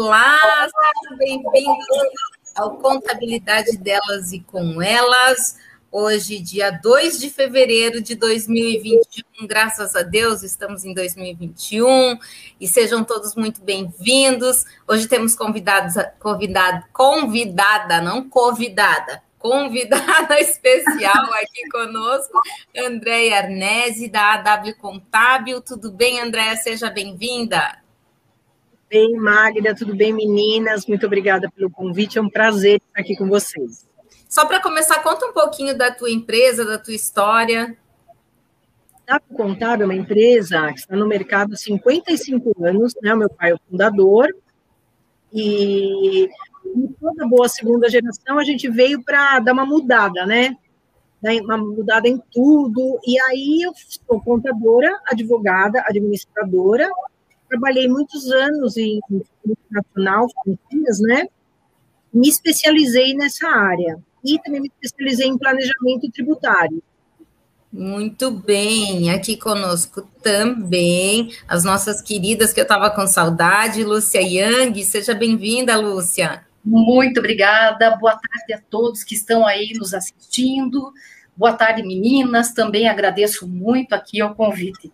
Olá, sejam bem-vindos ao Contabilidade Delas e com Elas. Hoje, dia 2 de fevereiro de 2021, graças a Deus, estamos em 2021 e sejam todos muito bem-vindos. Hoje temos convidados, convidado, convidada, não convidada, convidada especial aqui conosco, Andréia Arnese, da AW Contábil. Tudo bem, Andréia? Seja bem-vinda bem, Magda? Tudo bem, meninas? Muito obrigada pelo convite. É um prazer estar aqui com vocês. Só para começar, conta um pouquinho da tua empresa, da tua história. A Contábil é uma empresa que está no mercado há 55 anos, né? O meu pai é o fundador. E em toda boa segunda geração a gente veio para dar uma mudada, né? Uma mudada em tudo. E aí eu sou contadora, advogada, administradora trabalhei muitos anos em multinacional, franquias, né? Me especializei nessa área e também me especializei em planejamento tributário. Muito bem, aqui conosco também as nossas queridas que eu estava com saudade, Lúcia Yang, seja bem-vinda, Lúcia. Muito obrigada, boa tarde a todos que estão aí nos assistindo, boa tarde meninas, também agradeço muito aqui o convite.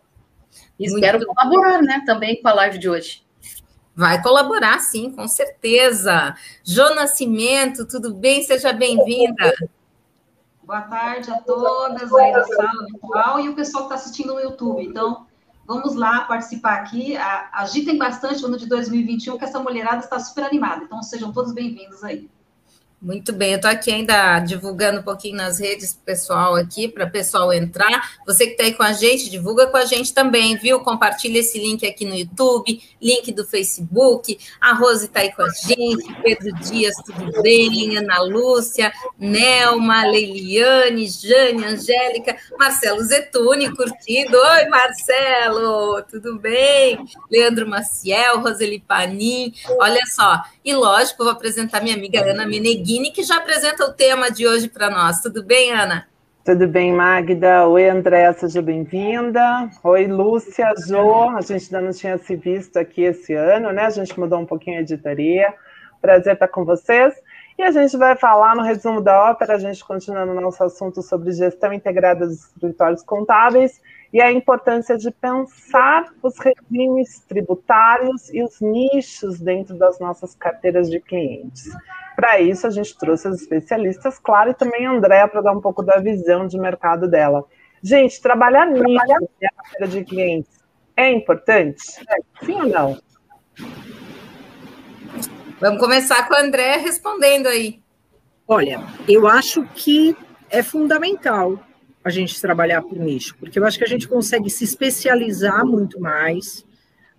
E espero Muito... colaborar, né, também com a live de hoje. Vai colaborar, sim, com certeza. Jô Nascimento, tudo bem? Seja bem-vinda. Boa tarde a todas aí da sala virtual e o pessoal que está assistindo no YouTube. Então, vamos lá participar aqui. Agitem bastante o ano de 2021, que essa mulherada está super animada. Então, sejam todos bem-vindos aí. Muito bem, eu estou aqui ainda divulgando um pouquinho nas redes pessoal aqui, para o pessoal entrar. Você que está aí com a gente, divulga com a gente também, viu? Compartilha esse link aqui no YouTube, link do Facebook. A Rose está aí com a gente, Pedro Dias, tudo bem? Ana Lúcia, Nelma, Leiliane, Jane, Angélica, Marcelo Zetuni, curtido. Oi, Marcelo, tudo bem? Leandro Maciel, Roseli Panim. Olha só, e lógico, vou apresentar minha amiga Ana Que já apresenta o tema de hoje para nós. Tudo bem, Ana? Tudo bem, Magda? Oi, André, seja bem-vinda. Oi, Lúcia, Jo. A gente ainda não tinha se visto aqui esse ano, né? A gente mudou um pouquinho a editoria. Prazer estar com vocês. E a gente vai falar no resumo da ópera, a gente continua no nosso assunto sobre gestão integrada dos escritórios contábeis e a importância de pensar os regimes tributários e os nichos dentro das nossas carteiras de clientes. Para isso, a gente trouxe as especialistas, claro, e também a Andréa para dar um pouco da visão de mercado dela. Gente, trabalhar nicho na carteira de clientes é importante? Sim ou não? Vamos começar com a André respondendo aí. Olha, eu acho que é fundamental a gente trabalhar por nicho, porque eu acho que a gente consegue se especializar muito mais,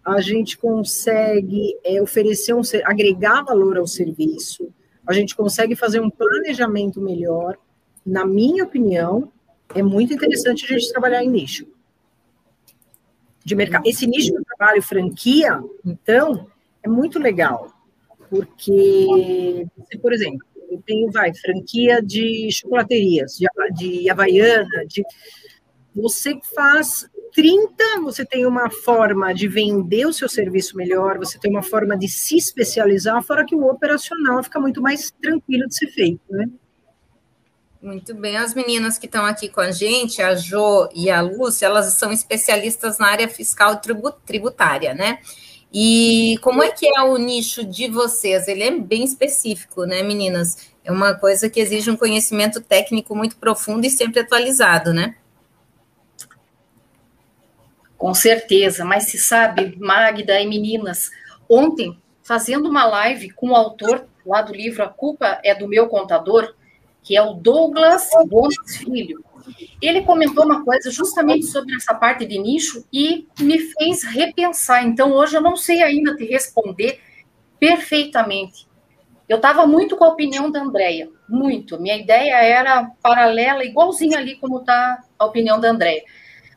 a gente consegue é, oferecer um agregar valor ao serviço, a gente consegue fazer um planejamento melhor. Na minha opinião, é muito interessante a gente trabalhar em nicho de mercado. Esse nicho de trabalho franquia, então, é muito legal, porque, por exemplo, eu tenho, vai, franquia de chocolaterias, de, de Havaiana, de... Você faz 30, você tem uma forma de vender o seu serviço melhor, você tem uma forma de se especializar, fora que o operacional fica muito mais tranquilo de ser feito, né? Muito bem, as meninas que estão aqui com a gente, a Jo e a Lúcia, elas são especialistas na área fiscal tributária, né? E como é que é o nicho de vocês? Ele é bem específico, né, meninas? É uma coisa que exige um conhecimento técnico muito profundo e sempre atualizado, né? Com certeza, mas se sabe, Magda e meninas, ontem, fazendo uma live com o autor lá do livro A Culpa é do Meu Contador, que é o Douglas Gomes Filho, ele comentou uma coisa justamente sobre essa parte de nicho e me fez repensar. Então, hoje eu não sei ainda te responder perfeitamente. Eu estava muito com a opinião da Andrea, muito. Minha ideia era paralela, igualzinha ali como está a opinião da Andrea.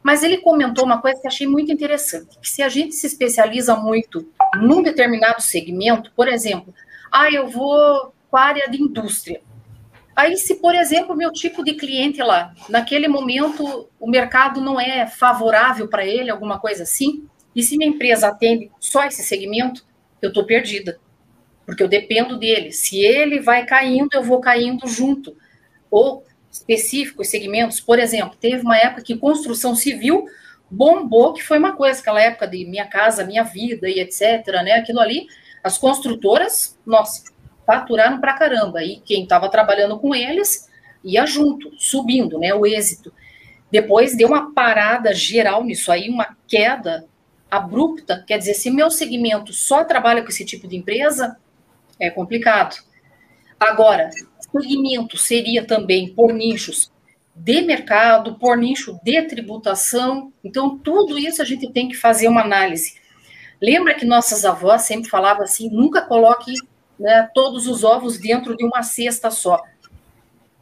Mas ele comentou uma coisa que achei muito interessante, que se a gente se especializa muito num determinado segmento, por exemplo, ah, eu vou para a área de indústria. Aí, se, por exemplo, meu tipo de cliente lá, naquele momento, o mercado não é favorável para ele, alguma coisa assim, e se minha empresa atende só esse segmento, eu estou perdida. porque eu dependo dele. Se ele vai caindo, eu vou caindo junto. Ou específicos segmentos, por exemplo, teve uma época que construção civil bombou, que foi uma coisa, aquela época de minha casa, minha vida e etc, né? Aquilo ali, as construtoras, nossa, faturaram pra caramba. E quem estava trabalhando com eles ia junto, subindo, né? O êxito. Depois deu uma parada geral nisso aí, uma queda abrupta. Quer dizer, se meu segmento só trabalha com esse tipo de empresa, é complicado. Agora, segmento seria também por nichos de mercado, por nicho de tributação. Então, tudo isso a gente tem que fazer uma análise. Lembra que nossas avós sempre falavam assim: nunca coloque né, todos os ovos dentro de uma cesta só.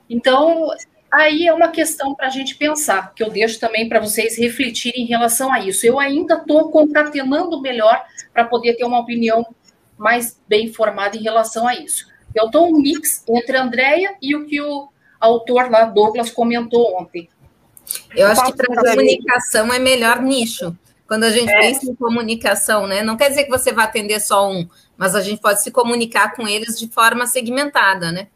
Então, aí é uma questão para a gente pensar, que eu deixo também para vocês refletirem em relação a isso. Eu ainda estou concatenando melhor para poder ter uma opinião mais bem formada em relação a isso. Eu estou um mix entre a Andrea e o que o autor lá, Douglas, comentou ontem. Eu acho que para comunicação é melhor nicho. Quando a gente é. pensa em comunicação, né? Não quer dizer que você vai atender só um, mas a gente pode se comunicar com eles de forma segmentada, né?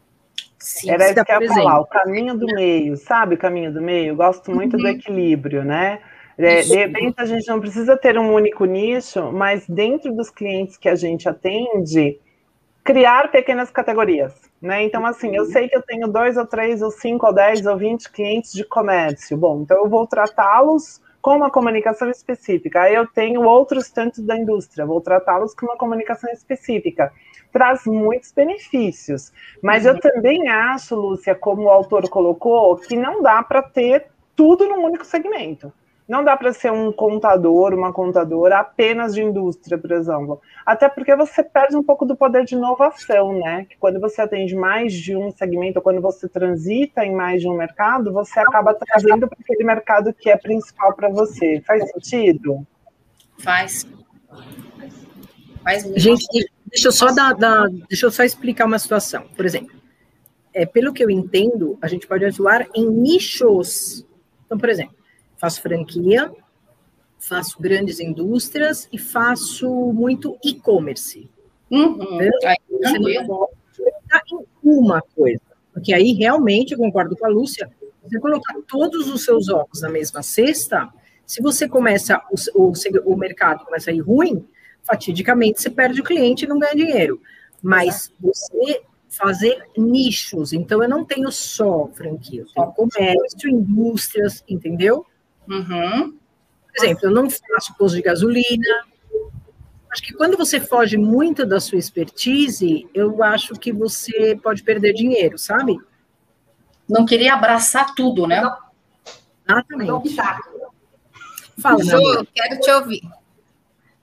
Sim, Era isso que eu ia falar, o caminho do meio, sabe o caminho do meio? Eu gosto muito uhum. do equilíbrio, né? É, de repente a gente não precisa ter um único nicho, mas dentro dos clientes que a gente atende, criar pequenas categorias, né? Então, assim, eu sei que eu tenho dois ou três ou cinco ou dez ou vinte clientes de comércio. Bom, então eu vou tratá-los com uma comunicação específica. Aí eu tenho outros tantos da indústria, vou tratá-los com uma comunicação específica. Traz muitos benefícios. Mas eu também acho, Lúcia, como o autor colocou, que não dá para ter tudo num único segmento. Não dá para ser um contador, uma contadora apenas de indústria, por exemplo. Até porque você perde um pouco do poder de inovação, né? Que quando você atende mais de um segmento, ou quando você transita em mais de um mercado, você acaba trazendo para aquele mercado que é principal para você. Faz sentido? Faz. Faz muito. Gente, deixa eu só dar, dar, deixa eu só explicar uma situação. Por exemplo, é, pelo que eu entendo, a gente pode atuar em nichos. Então, por exemplo, faço franquia, faço grandes indústrias e faço muito e-commerce. Uhum. Você não pode em uma coisa, porque aí realmente, eu concordo com a Lúcia, você colocar todos os seus ovos na mesma cesta, se você começa, o, o, o mercado começa a ir ruim, fatidicamente você perde o cliente e não ganha dinheiro. Mas você fazer nichos, então eu não tenho só franquia, eu tenho comércio, indústrias, entendeu? Uhum. Por exemplo, eu não faço posto de gasolina. Acho que quando você foge muito da sua expertise, eu acho que você pode perder dinheiro, sabe? Não queria abraçar tudo, né? Exatamente. Fala, Ju, quero te ouvir.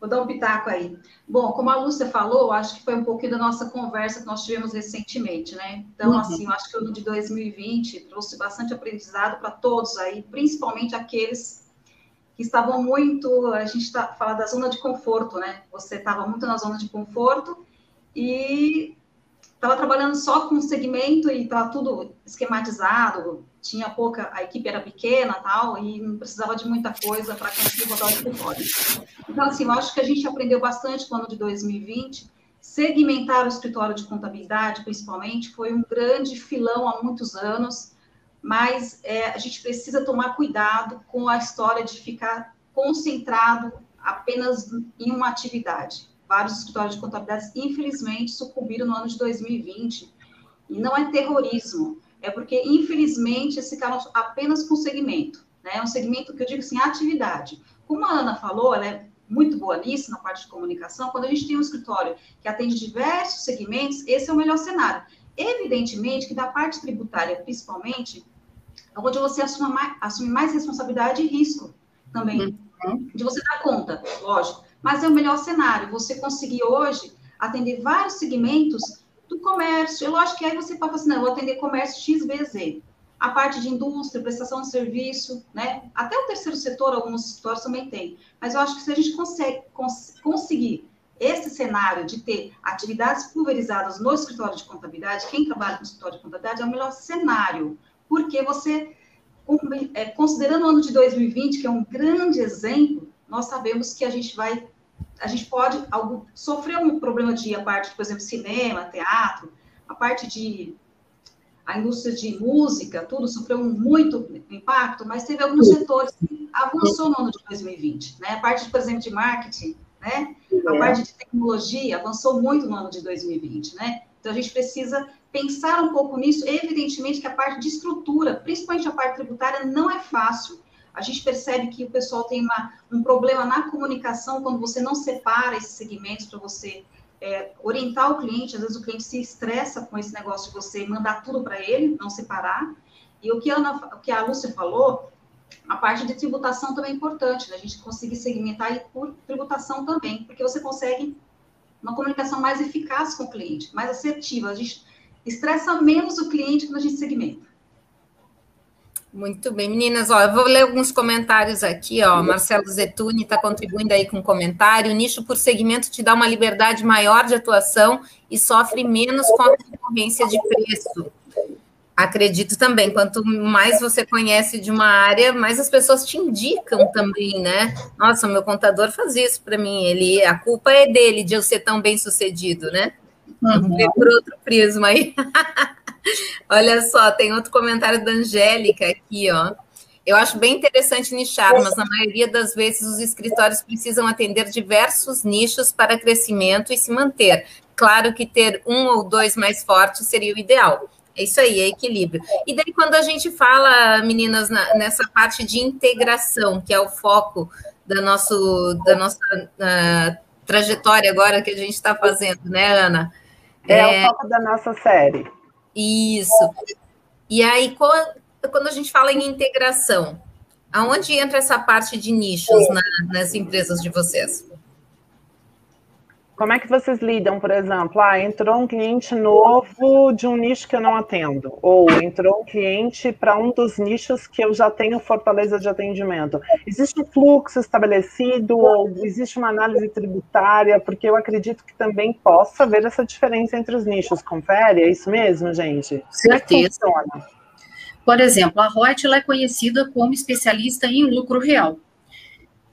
Vou dar um pitaco aí. Bom, como a Lúcia falou, acho que foi um pouquinho da nossa conversa que nós tivemos recentemente, né? Então, uhum. assim, eu acho que o ano de 2020 trouxe bastante aprendizado para todos aí, principalmente aqueles que estavam muito, a gente está falando da zona de conforto, né? Você estava muito na zona de conforto e estava trabalhando só com segmento e estava tudo esquematizado, tinha pouca, a equipe era pequena tal, e não precisava de muita coisa para conseguir rodar o escritório. Então, assim, eu acho que a gente aprendeu bastante no ano de 2020. Segmentar o escritório de contabilidade, principalmente, foi um grande filão há muitos anos, mas é, a gente precisa tomar cuidado com a história de ficar concentrado apenas em uma atividade. Vários escritórios de contabilidade, infelizmente, sucumbiram no ano de 2020. E não é terrorismo, é porque, infelizmente, esse ficaram apenas com segmento. Né? É um segmento que eu digo assim, atividade. Como a Ana falou, ela é muito boa nisso, na parte de comunicação. Quando a gente tem um escritório que atende diversos segmentos, esse é o melhor cenário. Evidentemente que da parte tributária, principalmente, é onde você assume mais, assume mais responsabilidade e risco também. Uhum. De você dar conta, lógico. Mas é o melhor cenário. Você conseguir hoje atender vários segmentos do comércio. É lógico que aí você falar assim, não, eu vou atender comércio XBZ. A parte de indústria, prestação de serviço, né? Até o terceiro setor, alguns setores também tem. Mas eu acho que se a gente consegue, cons conseguir esse cenário de ter atividades pulverizadas no escritório de contabilidade, quem trabalha no escritório de contabilidade é o melhor cenário, porque você, é, considerando o ano de 2020, que é um grande exemplo, nós sabemos que a gente vai a gente pode algo, sofrer um problema de a parte, por exemplo, cinema, teatro, a parte de a indústria de música, tudo sofreu muito impacto, mas teve alguns setores que avançou no ano de 2020, né? A parte, por exemplo, de marketing, né? A é. parte de tecnologia avançou muito no ano de 2020, né? Então a gente precisa pensar um pouco nisso. Evidentemente que a parte de estrutura, principalmente a parte tributária, não é fácil. A gente percebe que o pessoal tem uma, um problema na comunicação quando você não separa esses segmentos para você é, orientar o cliente, às vezes o cliente se estressa com esse negócio de você mandar tudo para ele, não separar. E o que, a Ana, o que a Lúcia falou, a parte de tributação também é importante, né? a gente conseguir segmentar por tributação também, porque você consegue uma comunicação mais eficaz com o cliente, mais assertiva. A gente estressa menos o cliente quando a gente segmenta. Muito bem, meninas. Ó, eu vou ler alguns comentários aqui. Ó, Marcelo Zetuni está contribuindo aí com um comentário. O nicho por segmento te dá uma liberdade maior de atuação e sofre menos com a concorrência de preço. Acredito também. Quanto mais você conhece de uma área, mais as pessoas te indicam também, né? Nossa, meu contador faz isso para mim. Ele, a culpa é dele de eu ser tão bem sucedido, né? Uhum. Por outro prisma aí. Olha só, tem outro comentário da Angélica aqui, ó. Eu acho bem interessante nichar, mas na maioria das vezes os escritórios precisam atender diversos nichos para crescimento e se manter. Claro que ter um ou dois mais fortes seria o ideal. É isso aí, é equilíbrio. E daí, quando a gente fala, meninas, na, nessa parte de integração, que é o foco da, nosso, da nossa uh, trajetória agora que a gente está fazendo, né, Ana? É, é, o foco da nossa série. Isso. E aí, quando a gente fala em integração, aonde entra essa parte de nichos na, nas empresas de vocês? Como é que vocês lidam, por exemplo? Ah, entrou um cliente novo de um nicho que eu não atendo, ou entrou um cliente para um dos nichos que eu já tenho fortaleza de atendimento. Existe um fluxo estabelecido, ou existe uma análise tributária, porque eu acredito que também possa haver essa diferença entre os nichos. Confere? É isso mesmo, gente? Certeza. É por exemplo, a Reut é conhecida como especialista em lucro real.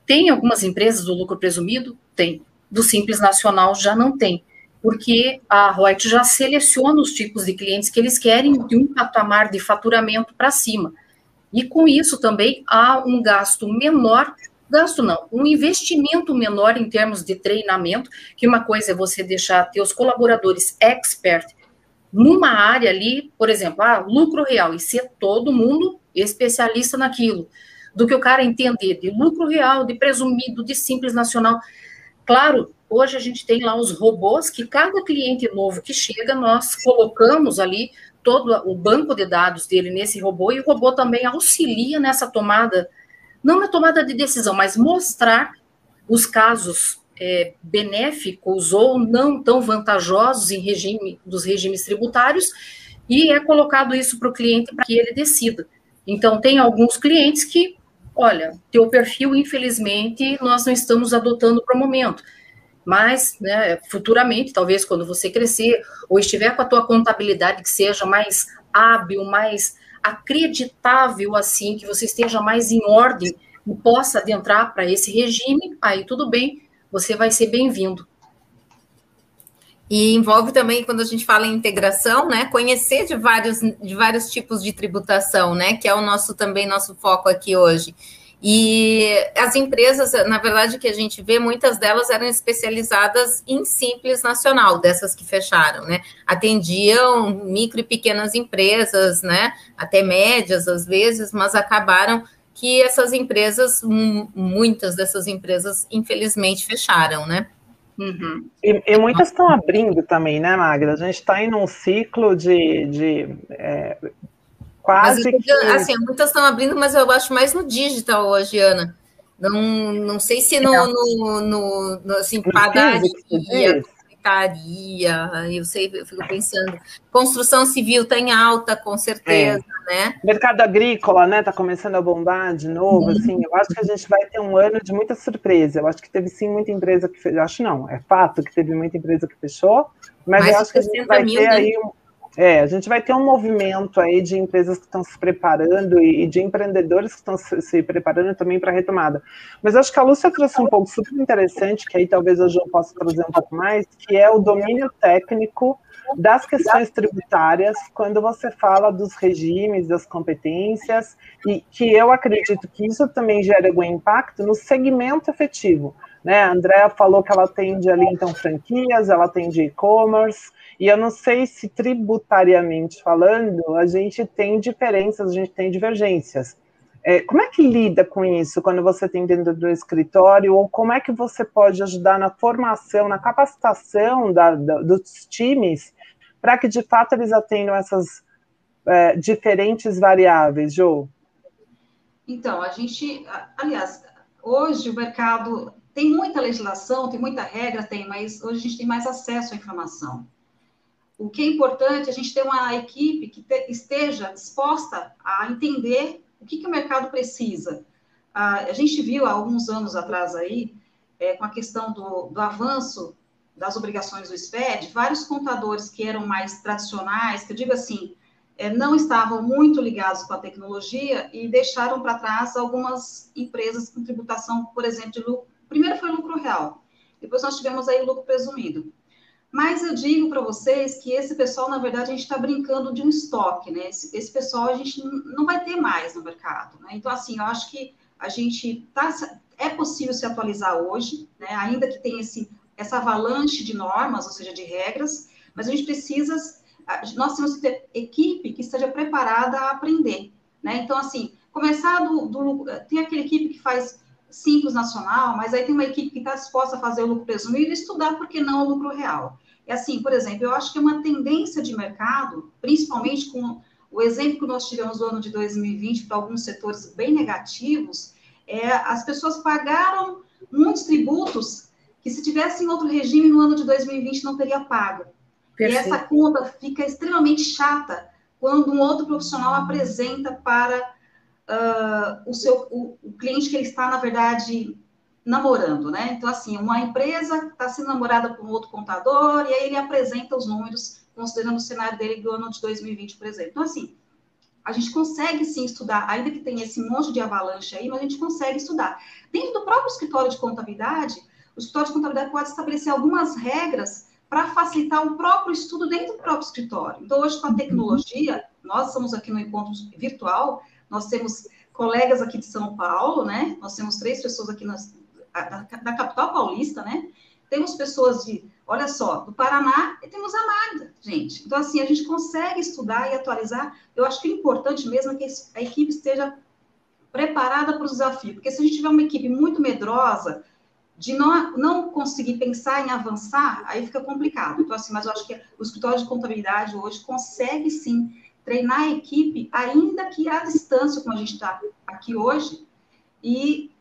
Tem algumas empresas do lucro presumido? Tem do Simples Nacional já não tem, porque a Reut já seleciona os tipos de clientes que eles querem de um patamar de faturamento para cima. E com isso também há um gasto menor, gasto não, um investimento menor em termos de treinamento, que uma coisa é você deixar teus colaboradores expert numa área ali, por exemplo, ah, lucro real, e ser todo mundo especialista naquilo, do que o cara entender de lucro real, de presumido, de simples nacional. Claro, hoje a gente tem lá os robôs que cada cliente novo que chega, nós colocamos ali todo o banco de dados dele nesse robô e o robô também auxilia nessa tomada, não na tomada de decisão, mas mostrar os casos é, benéficos ou não tão vantajosos em regime dos regimes tributários e é colocado isso para o cliente para que ele decida. Então, tem alguns clientes que olha, teu perfil, infelizmente, nós não estamos adotando para o momento. Mas, né, futuramente, talvez quando você crescer, ou estiver com a tua contabilidade que seja mais hábil, mais acreditável, assim, que você esteja mais em ordem e possa adentrar para esse regime, aí tudo bem, você vai ser bem-vindo. E envolve também, quando a gente fala em integração, né, conhecer de vários, de vários tipos de tributação, né, que é o nosso também nosso foco aqui hoje. E as empresas, na verdade, que a gente vê, muitas delas eram especializadas em simples nacional, dessas que fecharam, né? Atendiam micro e pequenas empresas, né? Até médias às vezes, mas acabaram que essas empresas, muitas dessas empresas, infelizmente, fecharam, né? Uhum. E, e, muitas estão abrindo também, né, Magda? A gente está em um ciclo de, de é, quase mas, que... Assim, muitas estão abrindo, mas eu acho mais no digital hoje, Ana. Não, não sei se no, no, no, no assim, padaria, secretaria, eu sei, eu fico pensando. Construção civil está em alta, com certeza, é. né? Mercado agrícola, né, está começando a bombar de novo, assim, eu acho que a gente vai ter um ano de muita surpresa. Eu acho que teve sim muita empresa que fechou, acho não, é fato que teve muita empresa que fechou, mas Mais eu acho que a gente vai mil, ter né? aí um É, a gente vai ter um movimento aí de empresas que estão se preparando e de empreendedores que estão se, preparando também para a retomada. Mas acho que a Lúcia trouxe um ponto super interessante, que aí talvez hoje eu possa trazer um pouco mais, que é o domínio técnico das questões tributárias quando você fala dos regimes, das competências, e que eu acredito que isso também gera algum impacto no segmento efetivo. Né? A Andrea falou que ela atende ali, então, franquias, ela atende e-commerce, e eu não sei se tributariamente falando, a gente tem diferenças, a gente tem divergências. É, como é que lida com isso quando você tem dentro do escritório, ou como é que você pode ajudar na formação, na capacitação da, da, dos times, para que de fato eles atendam essas é, diferentes variáveis, Jo? Então, a gente, aliás, hoje o mercado tem muita legislação, tem muita regra, tem, mas hoje a gente tem mais acesso à informação. O que é importante é a gente ter uma equipe que te, esteja disposta a entender o que, que o mercado precisa. Ah, a gente viu há alguns anos atrás aí, é, com a questão do, do avanço das obrigações do SPED, vários contadores que eram mais tradicionais, que eu digo assim, é, não estavam muito ligados com a tecnologia e deixaram para trás algumas empresas com tributação, por exemplo, de lucro. Primeiro foi lucro real, depois nós tivemos aí lucro presumido. Mas eu digo para vocês que esse pessoal, na verdade, a gente está brincando de um estoque, né? Esse, esse, pessoal a gente não vai ter mais no mercado, né? Então, assim, eu acho que a gente tá, é possível se atualizar hoje, né? Ainda que tenha esse, essa avalanche de normas, ou seja, de regras, mas a gente precisa, nós temos que ter equipe que esteja preparada a aprender, né? Então, assim, começar do, do tem aquela equipe que faz simples nacional, mas aí tem uma equipe que está disposta a fazer o lucro presumido e estudar, por que não, o lucro real. É assim, por exemplo, eu acho que é uma tendência de mercado, principalmente com o exemplo que nós tivemos no ano de 2020 para alguns setores bem negativos, é, as pessoas pagaram muitos tributos que se tivesse em outro regime no ano de 2020 não teria pago. Perfeito. E essa conta fica extremamente chata quando um outro profissional apresenta para uh, o seu o, o cliente que ele está, na verdade, namorando, né? Então, assim, uma empresa está sendo namorada por um outro contador, e aí ele apresenta os números, considerando o cenário dele do ano de 2020, por exemplo. Então, assim, a gente consegue sim estudar, ainda que tenha esse monte de avalanche aí, mas a gente consegue estudar. Dentro do próprio escritório de contabilidade, o escritório de contabilidade pode estabelecer algumas regras para facilitar o próprio estudo dentro do próprio escritório. Então, hoje, com a tecnologia, nós estamos aqui no encontro virtual, nós temos colegas aqui de São Paulo, né? Nós temos três pessoas aqui nas, da, capital paulista, né? Temos pessoas de, olha só, do Paraná e temos a Magda, gente. Então, assim, a gente consegue estudar e atualizar. Eu acho que o importante mesmo é que a equipe esteja preparada para o desafio, porque se a gente tiver uma equipe muito medrosa, de não, não conseguir pensar em avançar, aí fica complicado. Então, assim, mas eu acho que o escritório de contabilidade hoje consegue sim treinar a equipe, ainda que à distância, como a gente está aqui hoje, e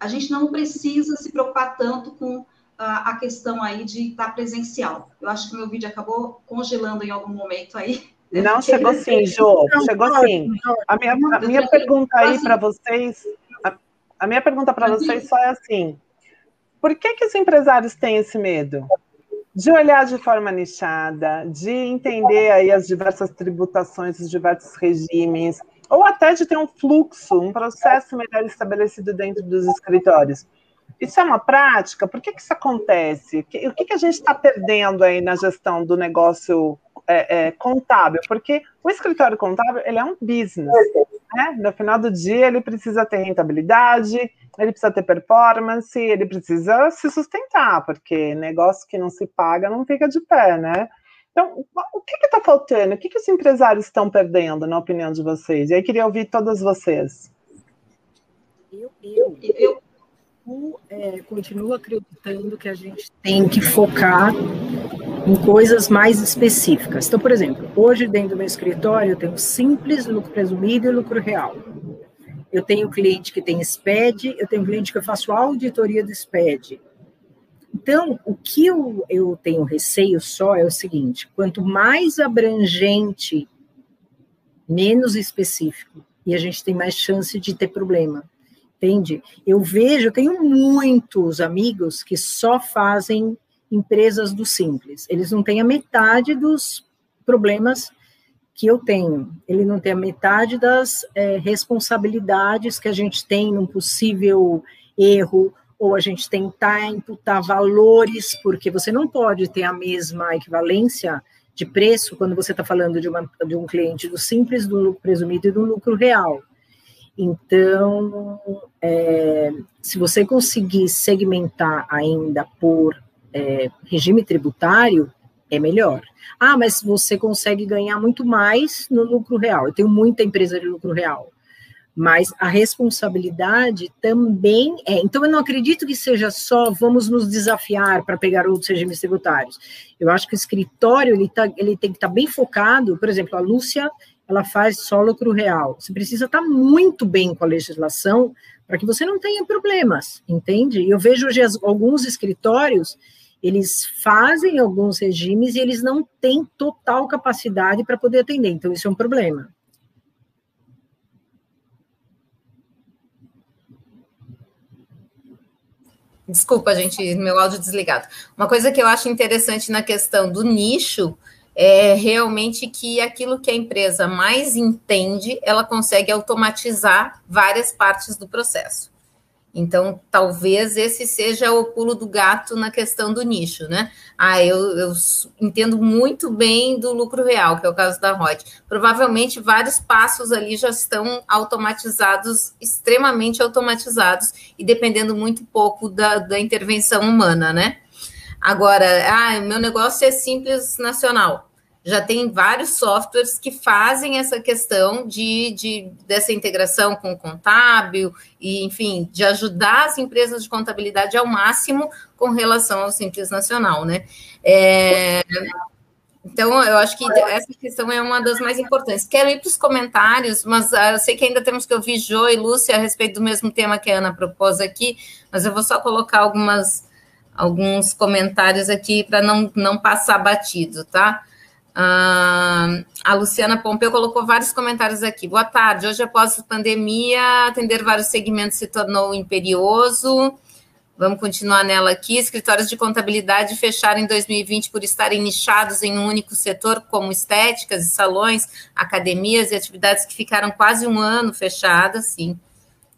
a gente não precisa se preocupar tanto com a, a questão aí de estar presencial. Eu acho que meu vídeo acabou congelando em algum momento aí. Não, chegou sim, Jo, chegou sim. A minha, a minha pergunta aí para vocês, a, a minha pergunta para vocês só é assim, por que que os empresários têm esse medo? de olhar de forma nichada, de entender aí as diversas tributações, os diversos regimes, ou até de ter um fluxo, um processo melhor estabelecido dentro dos escritórios. Isso é uma prática? Por que, que isso acontece? O que, que a gente está perdendo aí na gestão do negócio é, é, contábil? Porque o escritório contábil ele é um business. Né? No final do dia, ele precisa ter rentabilidade, ele precisa ter performance, ele precisa se sustentar, porque negócio que não se paga não fica de pé, né? Então, o que está faltando? O que, que os empresários estão perdendo, na opinião de vocês? E aí queria ouvir todas vocês. Eu, eu, eu, é, continuo acreditando que a gente tem que focar em coisas mais específicas. Então, por exemplo, hoje dentro do meu escritório eu tenho simples, lucro presumido e lucro real. Eu tenho cliente que tem SPED, eu tenho cliente que eu faço auditoria do SPED. Então, o que eu, eu tenho receio só é o seguinte: quanto mais abrangente, menos específico, e a gente tem mais chance de ter problema. Entende? Eu vejo, eu tenho muitos amigos que só fazem empresas do simples. Eles não têm a metade dos problemas que eu tenho. Ele não tem a metade das é, responsabilidades que a gente tem num possível erro, ou a gente tentar imputar valores, porque você não pode ter a mesma equivalência de preço quando você está falando de, uma, de um cliente do simples, do lucro presumido e do lucro real. Então, é, se você conseguir segmentar ainda por é, regime tributário, é melhor. Ah, mas você consegue ganhar muito mais no lucro real. Eu tenho muita empresa de lucro real. Mas a responsabilidade também é. Então, eu não acredito que seja só vamos nos desafiar para pegar outros regimes tributários. Eu acho que o escritório ele, tá, ele tem que estar tá bem focado. Por exemplo, a Lúcia ela faz só lucro real. Você precisa estar muito bem com a legislação para que você não tenha problemas, entende? Eu vejo hoje as, alguns escritórios, eles fazem alguns regimes e eles não têm total capacidade para poder atender, então isso é um problema. Desculpa, gente, meu áudio desligado. Uma coisa que eu acho interessante na questão do nicho é realmente que aquilo que a empresa mais entende, ela consegue automatizar várias partes do processo. Então, talvez esse seja o pulo do gato na questão do nicho, né? Ah, eu, eu entendo muito bem do lucro real, que é o caso da Rod. Provavelmente vários passos ali já estão automatizados, extremamente automatizados, e dependendo muito pouco da, da intervenção humana, né? Agora, ah, meu negócio é simples nacional. Já tem vários softwares que fazem essa questão de, de dessa integração com o contábil e, enfim, de ajudar as empresas de contabilidade ao máximo com relação ao Simples Nacional, né? É, então, eu acho que essa questão é uma das mais importantes. Quero ir para os comentários, mas uh, eu sei que ainda temos que ouvir Jo e Lúcia a respeito do mesmo tema que a Ana propôs aqui, mas eu vou só colocar algumas alguns comentários aqui para não, não passar batido, tá? A Luciana Pompeu colocou vários comentários aqui. Boa tarde. Hoje, após a pandemia, atender vários segmentos se tornou imperioso. Vamos continuar nela aqui. Escritórios de contabilidade fecharam em 2020 por estarem nichados em um único setor, como estéticas e salões, academias e atividades que ficaram quase um ano fechadas, sim,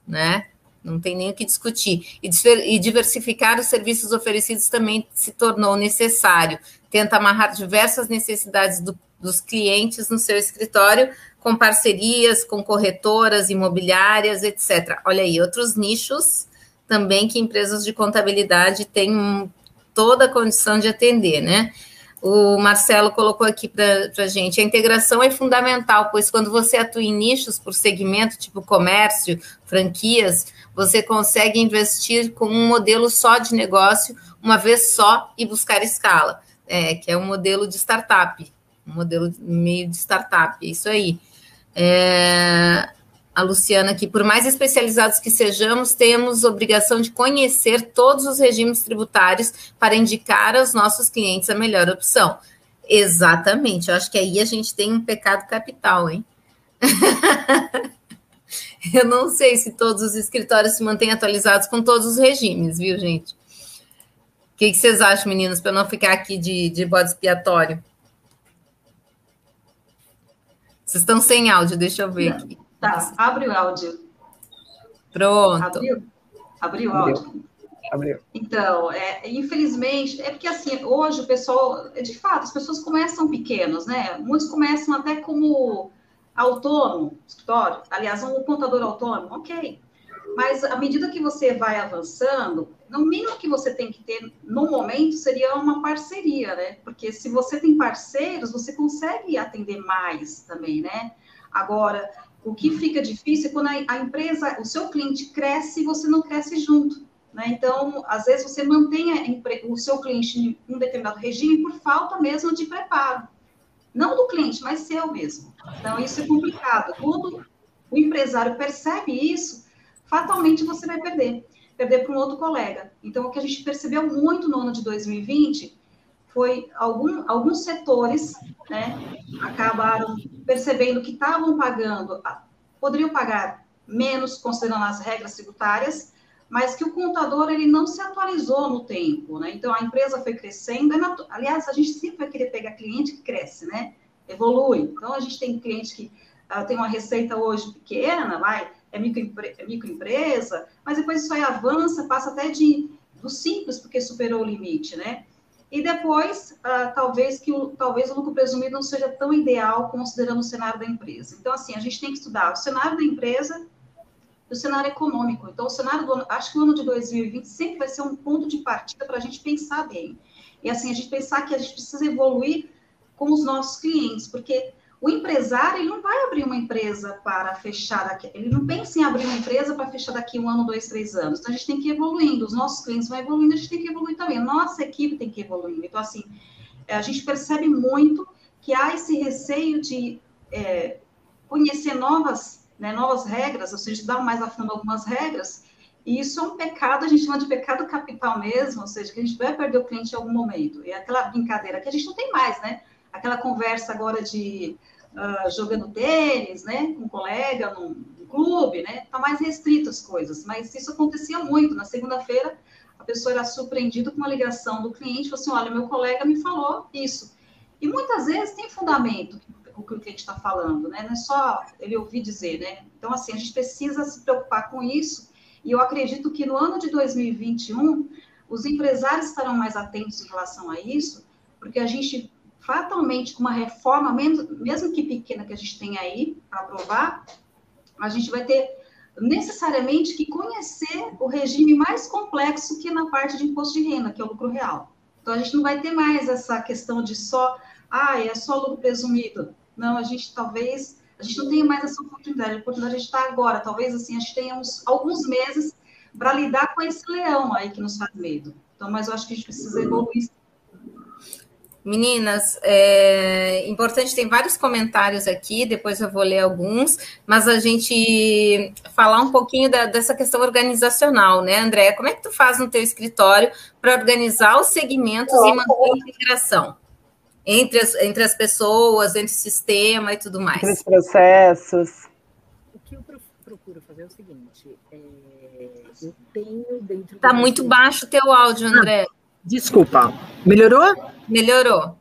né? não tem nem o que discutir. E diversificar os serviços oferecidos também se tornou necessário. Tenta amarrar diversas necessidades do, dos clientes no seu escritório, com parcerias com corretoras, imobiliárias, etc. Olha aí, outros nichos também que empresas de contabilidade têm toda a condição de atender, né? O Marcelo colocou aqui para a gente: a integração é fundamental, pois quando você atua em nichos por segmento, tipo comércio, franquias, você consegue investir com um modelo só de negócio, uma vez só, e buscar escala, é, que é um modelo de startup, um modelo meio de startup, é isso aí. É, a Luciana aqui, por mais especializados que sejamos, temos obrigação de conhecer todos os regimes tributários para indicar aos nossos clientes a melhor opção. Exatamente, eu acho que aí a gente tem um pecado capital, hein? Eu não sei se todos os escritórios se mantêm atualizados com todos os regimes, viu, gente? O que, que vocês acham, meninas, para eu não ficar aqui de, de bode expiatório? Vocês estão sem áudio, deixa eu ver aqui. Tá, abre o áudio. Pronto. Abriu? Abriu o áudio? Abriu. Então, é, infelizmente, é porque assim, hoje o pessoal, de fato, as pessoas começam pequenos, né? Muitos começam até como autônomo, escritório, aliás, um contador autônomo, ok. Mas à medida que você vai avançando, no mínimo que você tem que ter no momento seria uma parceria, né? Porque se você tem parceiros, você consegue atender mais também, né? Agora, o que fica difícil é quando a, empresa, o seu cliente cresce e você não cresce junto. Né? Então, às vezes você mantém o seu cliente em um determinado regime por falta mesmo de preparo. Não do cliente, mas seu mesmo. Então, isso é complicado. Quando o empresário percebe isso, fatalmente você vai perder. Perder para um outro colega. Então, o que a gente percebeu muito no ano de 2020 foi algum, alguns setores né, acabaram percebendo que estavam pagando, poderiam pagar menos, considerando as regras tributárias, mas que o contador ele não se atualizou no tempo, né? Então a empresa foi crescendo, é aliás, a gente sempre vai querer pegar cliente que cresce, né? evolui. Então, a gente tem cliente que uh, tem uma receita hoje pequena, vai, é, microempre é microempresa, mas depois isso aí avança, passa até de do simples, porque superou o limite, né? E depois, uh, talvez que o, talvez o lucro presumido não seja tão ideal considerando o cenário da empresa. Então, assim, a gente tem que estudar o cenário da empresa e o cenário econômico. Então, o cenário do ano, acho que o ano de 2020 sempre vai ser um ponto de partida para a gente pensar bem. E assim, a gente pensar que a gente precisa evoluir com os nossos clientes, porque o empresário ele não vai abrir uma empresa para fechar daqui, ele não pensa em abrir uma empresa para fechar daqui um ano, dois, três anos. Então a gente tem que ir evoluindo, os nossos clientes vão evoluindo, a gente tem que evoluir também, a nossa equipe tem que ir evoluindo. Então, assim, a gente percebe muito que há esse receio de é, conhecer novas, né, novas regras, ou seja, dar mais a fundo algumas regras, e isso é um pecado, a gente chama de pecado capital mesmo, ou seja, que a gente vai perder o cliente em algum momento. E é aquela brincadeira que a gente não tem mais, né? Aquela conversa agora de uh, jogando tênis, né, com um colega num, num clube, né, tá mais restrito as coisas, mas isso acontecia muito. Na segunda-feira, a pessoa era surpreendida com uma ligação do cliente, falou assim, olha, meu colega me falou isso. E muitas vezes tem fundamento o que o cliente está falando, né, não é só ele ouvir dizer, né. Então, assim, a gente precisa se preocupar com isso, e eu acredito que no ano de 2021, os empresários estarão mais atentos em relação a isso, porque a gente fatalmente, com uma reforma, mesmo que pequena que a gente tem aí para aprovar, a gente vai ter necessariamente que conhecer o regime mais complexo que é na parte de imposto de renda, que é o lucro real. Então, a gente não vai ter mais essa questão de só, ah, é só lucro presumido. Não, a gente talvez, a gente não tenha mais essa oportunidade. A oportunidade está agora. Talvez, assim, a gente tenha uns, alguns meses para lidar com esse leão aí que nos faz medo. Então, mas eu acho que a gente precisa evoluir Meninas, é importante, tem vários comentários aqui, depois eu vou ler alguns, mas a gente falar um pouquinho da, dessa questão organizacional, né, André? Como é que tu faz no teu escritório para organizar os segmentos e manter a integração entre as, entre as pessoas, entre o sistema e tudo mais? Entre os processos. O que eu procuro fazer é o seguinte, é, eu tenho dentro... Está muito baixo o teu áudio, André. Ah, desculpa, melhorou? Melhorou.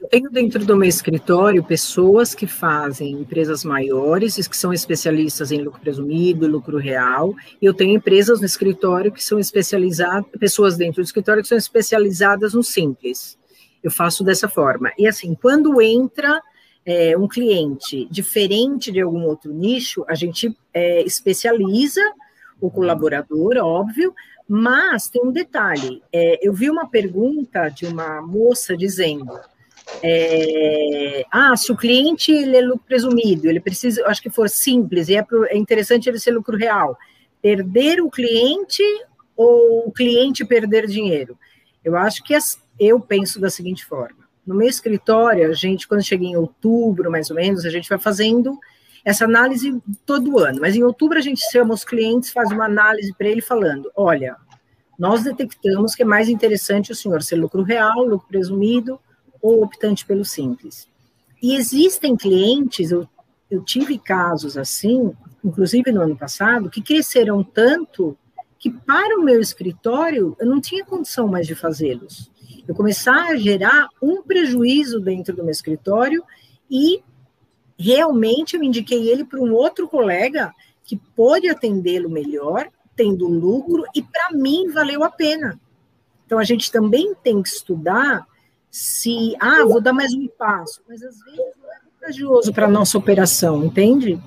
Eu tenho dentro do meu escritório pessoas que fazem empresas maiores, que são especialistas em lucro presumido, lucro real, e eu tenho empresas no escritório que são especializadas, pessoas dentro do escritório que são especializadas no simples. Eu faço dessa forma. E assim, quando entra é, um cliente diferente de algum outro nicho, a gente é, especializa o colaborador, óbvio, mas tem um detalhe: é, eu vi uma pergunta de uma moça dizendo. É, ah, se o cliente ele é lucro presumido, ele precisa, acho que for simples, e é, é interessante ele ser lucro real. Perder o cliente ou o cliente perder dinheiro? Eu acho que as, eu penso da seguinte forma: no meu escritório, a gente, quando chega em outubro, mais ou menos, a gente vai fazendo essa análise todo ano, mas em outubro a gente chama os clientes, faz uma análise para ele falando: olha, nós detectamos que é mais interessante o senhor ser lucro real, lucro presumido ou optante pelo simples. E existem clientes, eu, eu tive casos assim, inclusive no ano passado, que cresceram tanto que para o meu escritório eu não tinha condição mais de fazê-los. Eu começava a gerar um prejuízo dentro do meu escritório e realmente eu indiquei ele para um outro colega que pôde atendê-lo melhor, tendo lucro, e para mim valeu a pena. Então a gente também tem que estudar se, ah, vou dar mais um passo, mas às vezes não é vantajoso para a nossa operação, entende?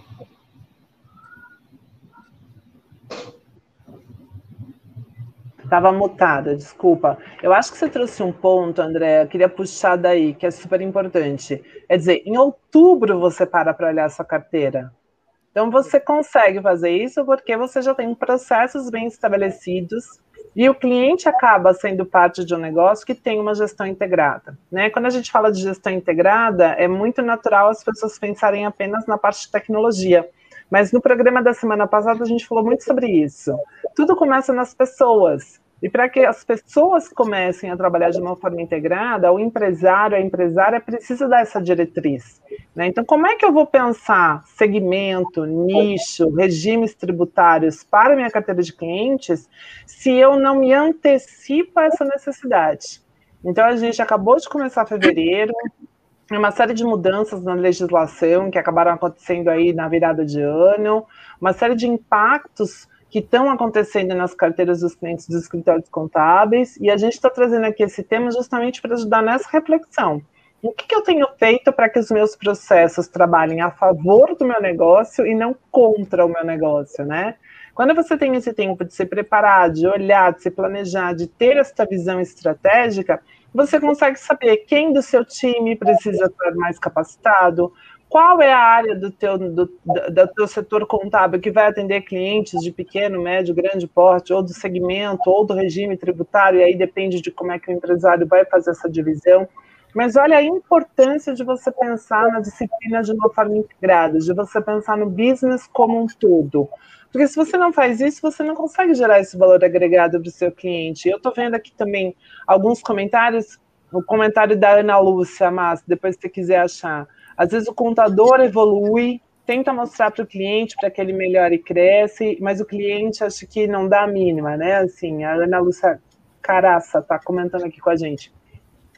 Estava mutada, desculpa. Eu acho que você trouxe um ponto, André, eu queria puxar daí, que é super importante. É dizer, em outubro você para para olhar a sua carteira. Então você consegue fazer isso porque você já tem processos bem estabelecidos e o cliente acaba sendo parte de um negócio que tem uma gestão integrada. Né? Quando a gente fala de gestão integrada, é muito natural as pessoas pensarem apenas na parte de tecnologia. Mas no programa da semana passada a gente falou muito sobre isso. Tudo começa nas pessoas. E para que as pessoas comecem a trabalhar de uma forma integrada, o empresário, a empresária precisa dar essa diretriz. Né? Então, como é que eu vou pensar segmento, nicho, regimes tributários para minha carteira de clientes se eu não me antecipo a essa necessidade? Então, a gente acabou de começar fevereiro, uma série de mudanças na legislação que acabaram acontecendo aí na virada de ano, uma série de impactos que estão acontecendo nas carteiras dos clientes dos escritórios contábeis, e a gente está trazendo aqui esse tema justamente para ajudar nessa reflexão. O que, que eu tenho feito para que os meus processos trabalhem a favor do meu negócio e não contra o meu negócio, né? Quando você tem esse tempo de se preparar, de olhar, de se planejar, de ter essa visão estratégica, você consegue saber quem do seu time precisa estar mais capacitado, qual é a área do teu, do, do teu setor contábil que vai atender clientes de pequeno, médio, grande porte, ou do segmento, ou do regime tributário, e aí depende de como é que o empresário vai fazer essa divisão. Mas olha a importância de você pensar na disciplina de uma forma integrada, de você pensar no business como um todo. Porque se você não faz isso, você não consegue gerar esse valor agregado para o seu cliente. Eu estou vendo aqui também alguns comentários, o comentário da Ana Lúcia, mas depois se você quiser achar. Às vezes o contador evolui, tenta mostrar para o cliente para que ele melhore e cresce, mas o cliente acha que não dá a mínima, né? Assim, a Ana Lúcia Caraça está comentando aqui com a gente.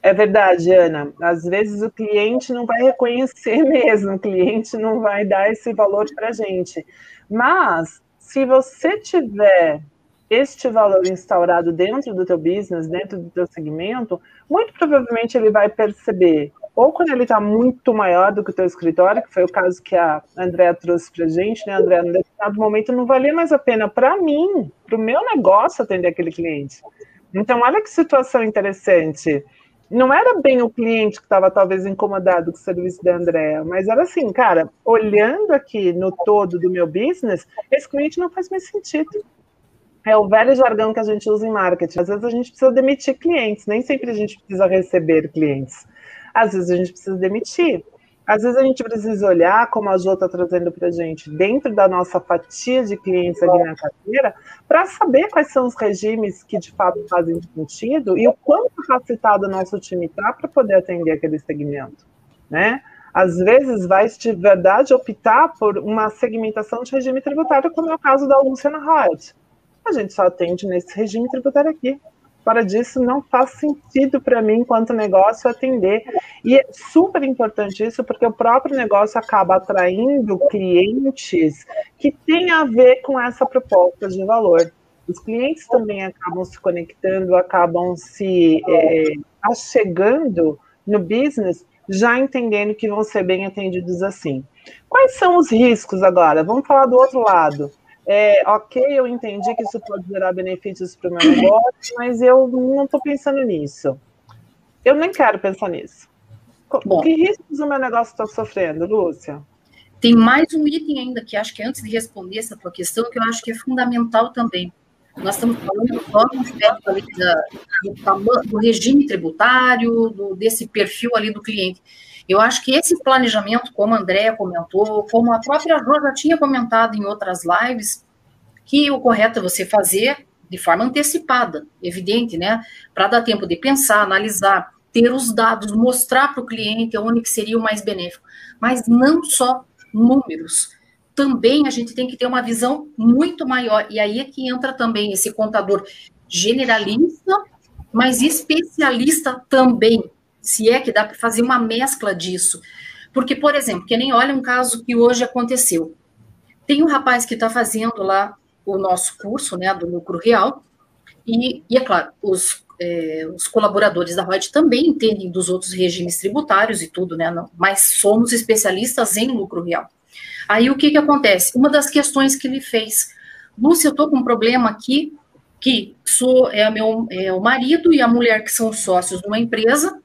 É verdade, Ana. Às vezes o cliente não vai reconhecer mesmo, o cliente não vai dar esse valor para a gente. Mas se você tiver este valor instaurado dentro do teu business, dentro do teu segmento, muito provavelmente ele vai perceber, ou quando ele está muito maior do que o teu escritório, que foi o caso que a Andrea trouxe para gente, né, Andrea, no determinado momento não valia mais a pena para mim, para o meu negócio atender aquele cliente. Então, olha que situação interessante não era bem o cliente que estava talvez incomodado com o serviço da Andrea, mas era assim, cara, olhando aqui no todo do meu business, esse cliente não faz mais sentido. É o velho jargão que a gente usa em marketing. Às vezes a gente precisa demitir clientes, nem sempre a gente precisa receber clientes. Às vezes a gente precisa demitir. Às vezes a gente precisa olhar, como a Jo está trazendo para a gente, dentro da nossa fatia de clientes aqui na carteira, para saber quais são os regimes que de fato fazem sentido e o quão capacitado o nosso time está para poder atender aquele segmento. Né? Às vezes vai de verdade optar por uma segmentação de regime tributário, como é o caso da Luciana Hyatt. A gente só atende nesse regime tributário aqui. Fora disso, não faz sentido para mim, enquanto negócio, atender. E é super importante isso, porque o próprio negócio acaba atraindo clientes que têm a ver com essa proposta de valor. Os clientes também acabam se conectando, acabam se é, achegando no business, já entendendo que vão ser bem atendidos assim. Quais são os riscos agora? Vamos falar do outro lado é, ok, eu entendi que isso pode gerar benefícios para o meu negócio, mas eu não estou pensando nisso. Eu nem quero pensar nisso. Bom, que riscos o meu negócio está sofrendo, Lúcia? Tem mais um item ainda que acho que antes de responder essa tua questão, que eu acho que é fundamental também. Nós estamos falando só no aspecto ali da, do, do, regime tributário, do, desse perfil ali do cliente. Eu acho que esse planejamento, como a Andrea comentou, como a própria Jo já tinha comentado em outras lives, que o correto é você fazer de forma antecipada, evidente, né? Para dar tempo de pensar, analisar, ter os dados, mostrar para o cliente onde que seria o mais benéfico. Mas não só números. Também a gente tem que ter uma visão muito maior. E aí é que entra também esse contador generalista, mas especialista também se é que dá para fazer uma mescla disso. Porque, por exemplo, que nem olha um caso que hoje aconteceu. Tem um rapaz que está fazendo lá o nosso curso, né, do lucro real, e, e é claro, os, é, os colaboradores da ROD também entendem dos outros regimes tributários e tudo, né, não, mas somos especialistas em lucro real. Aí o que que acontece? Uma das questões que ele fez, Lúcia, eu estou com um problema aqui, que sou é, meu, é o marido e a mulher que são sócios de uma empresa,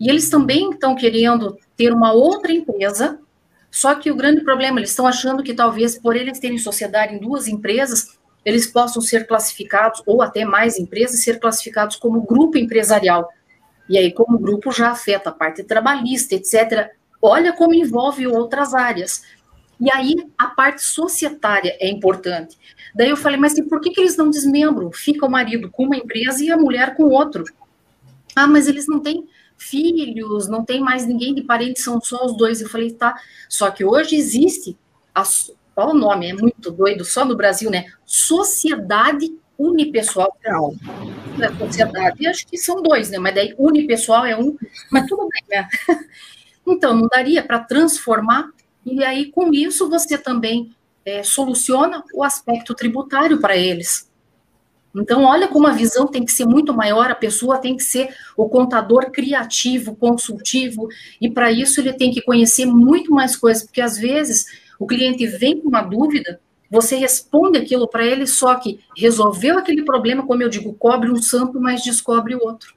e eles também estão querendo ter uma outra empresa, só que o grande problema, eles estão achando que talvez por eles terem sociedade em duas empresas, eles possam ser classificados, ou até mais empresas, ser classificados como grupo empresarial. E aí, como grupo, já afeta a parte trabalhista, etc. Olha como envolve outras áreas. E aí, a parte societária é importante. Daí eu falei, mas por que, que eles não desmembram? Fica o marido com uma empresa e a mulher com outro. Ah, mas eles não têm filhos, não tem mais ninguém de parente, são só os dois. Eu falei, tá. Só que hoje existe, a, qual o nome? É muito doido, só no Brasil, né? Sociedade unipessoal. Não. É sociedade, acho que são dois, né? Mas daí unipessoal é um, mas tudo bem, né? Então, não daria para transformar, e aí com isso você também é, soluciona o aspecto tributário para eles. Então, olha como a visão tem que ser muito maior, a pessoa tem que ser o contador criativo, consultivo, e para isso ele tem que conhecer muito mais coisas, porque às vezes o cliente vem com uma dúvida, você responde aquilo para ele, só que resolveu aquele problema, como eu digo, cobre um santo, mas descobre o outro.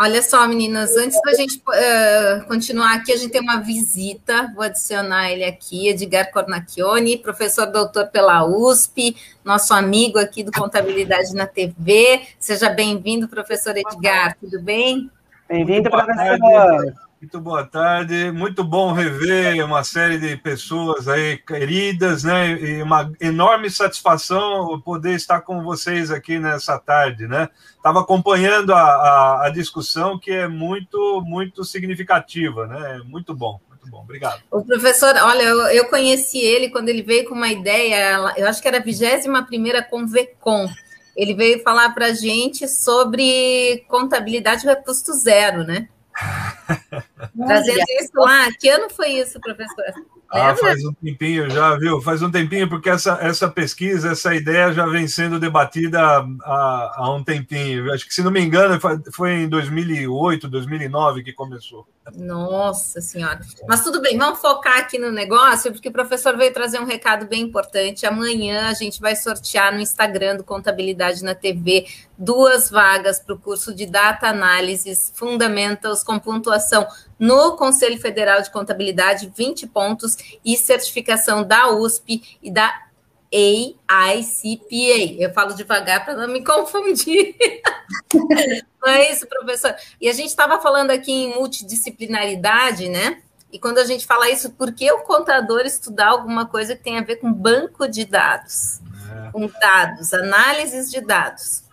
Olha só, meninas, antes da gente uh, continuar aqui, a gente tem uma visita, vou adicionar ele aqui, Edgar Cornacchione, professor doutor pela USP, nosso amigo aqui do Contabilidade na TV. Seja bem-vindo, professor Edgar, tudo bem? Bem-vindo, professor. Muito boa tarde, muito bom rever uma série de pessoas aí queridas, né? E uma enorme satisfação poder estar com vocês aqui nessa tarde, né? Estava acompanhando a, a, a, discussão que é muito, muito significativa, né? Muito bom, muito bom, obrigado. O professor, olha, eu, eu conheci ele quando ele veio com uma ideia, eu acho que era a 21 primeira Convecom. Ele veio falar para a gente sobre contabilidade a custo zero, né? Trazendo isso lá. Que ano foi isso, professor? Ah, faz um tempinho já, viu? Faz um tempinho, porque essa, essa pesquisa, essa ideia já vem sendo debatida há, há um tempinho. Acho que, se não me engano, foi em 2008, 2009 que começou. Nossa Senhora. Mas tudo bem, vamos focar aqui no negócio, porque o professor veio trazer um recado bem importante. Amanhã a gente vai sortear no Instagram do Contabilidade na TV duas vagas para o curso de Data Analysis Fundamentals com pontuação no Conselho Federal de Contabilidade, 20 pontos, e certificação da USP e da AICPA. Eu falo devagar para não me confundir. não é isso, professor? E a gente estava falando aqui em multidisciplinaridade, né? E quando a gente fala isso, por que o contador estudar alguma coisa que tem a ver com banco de dados? É. Com dados, análises de dados.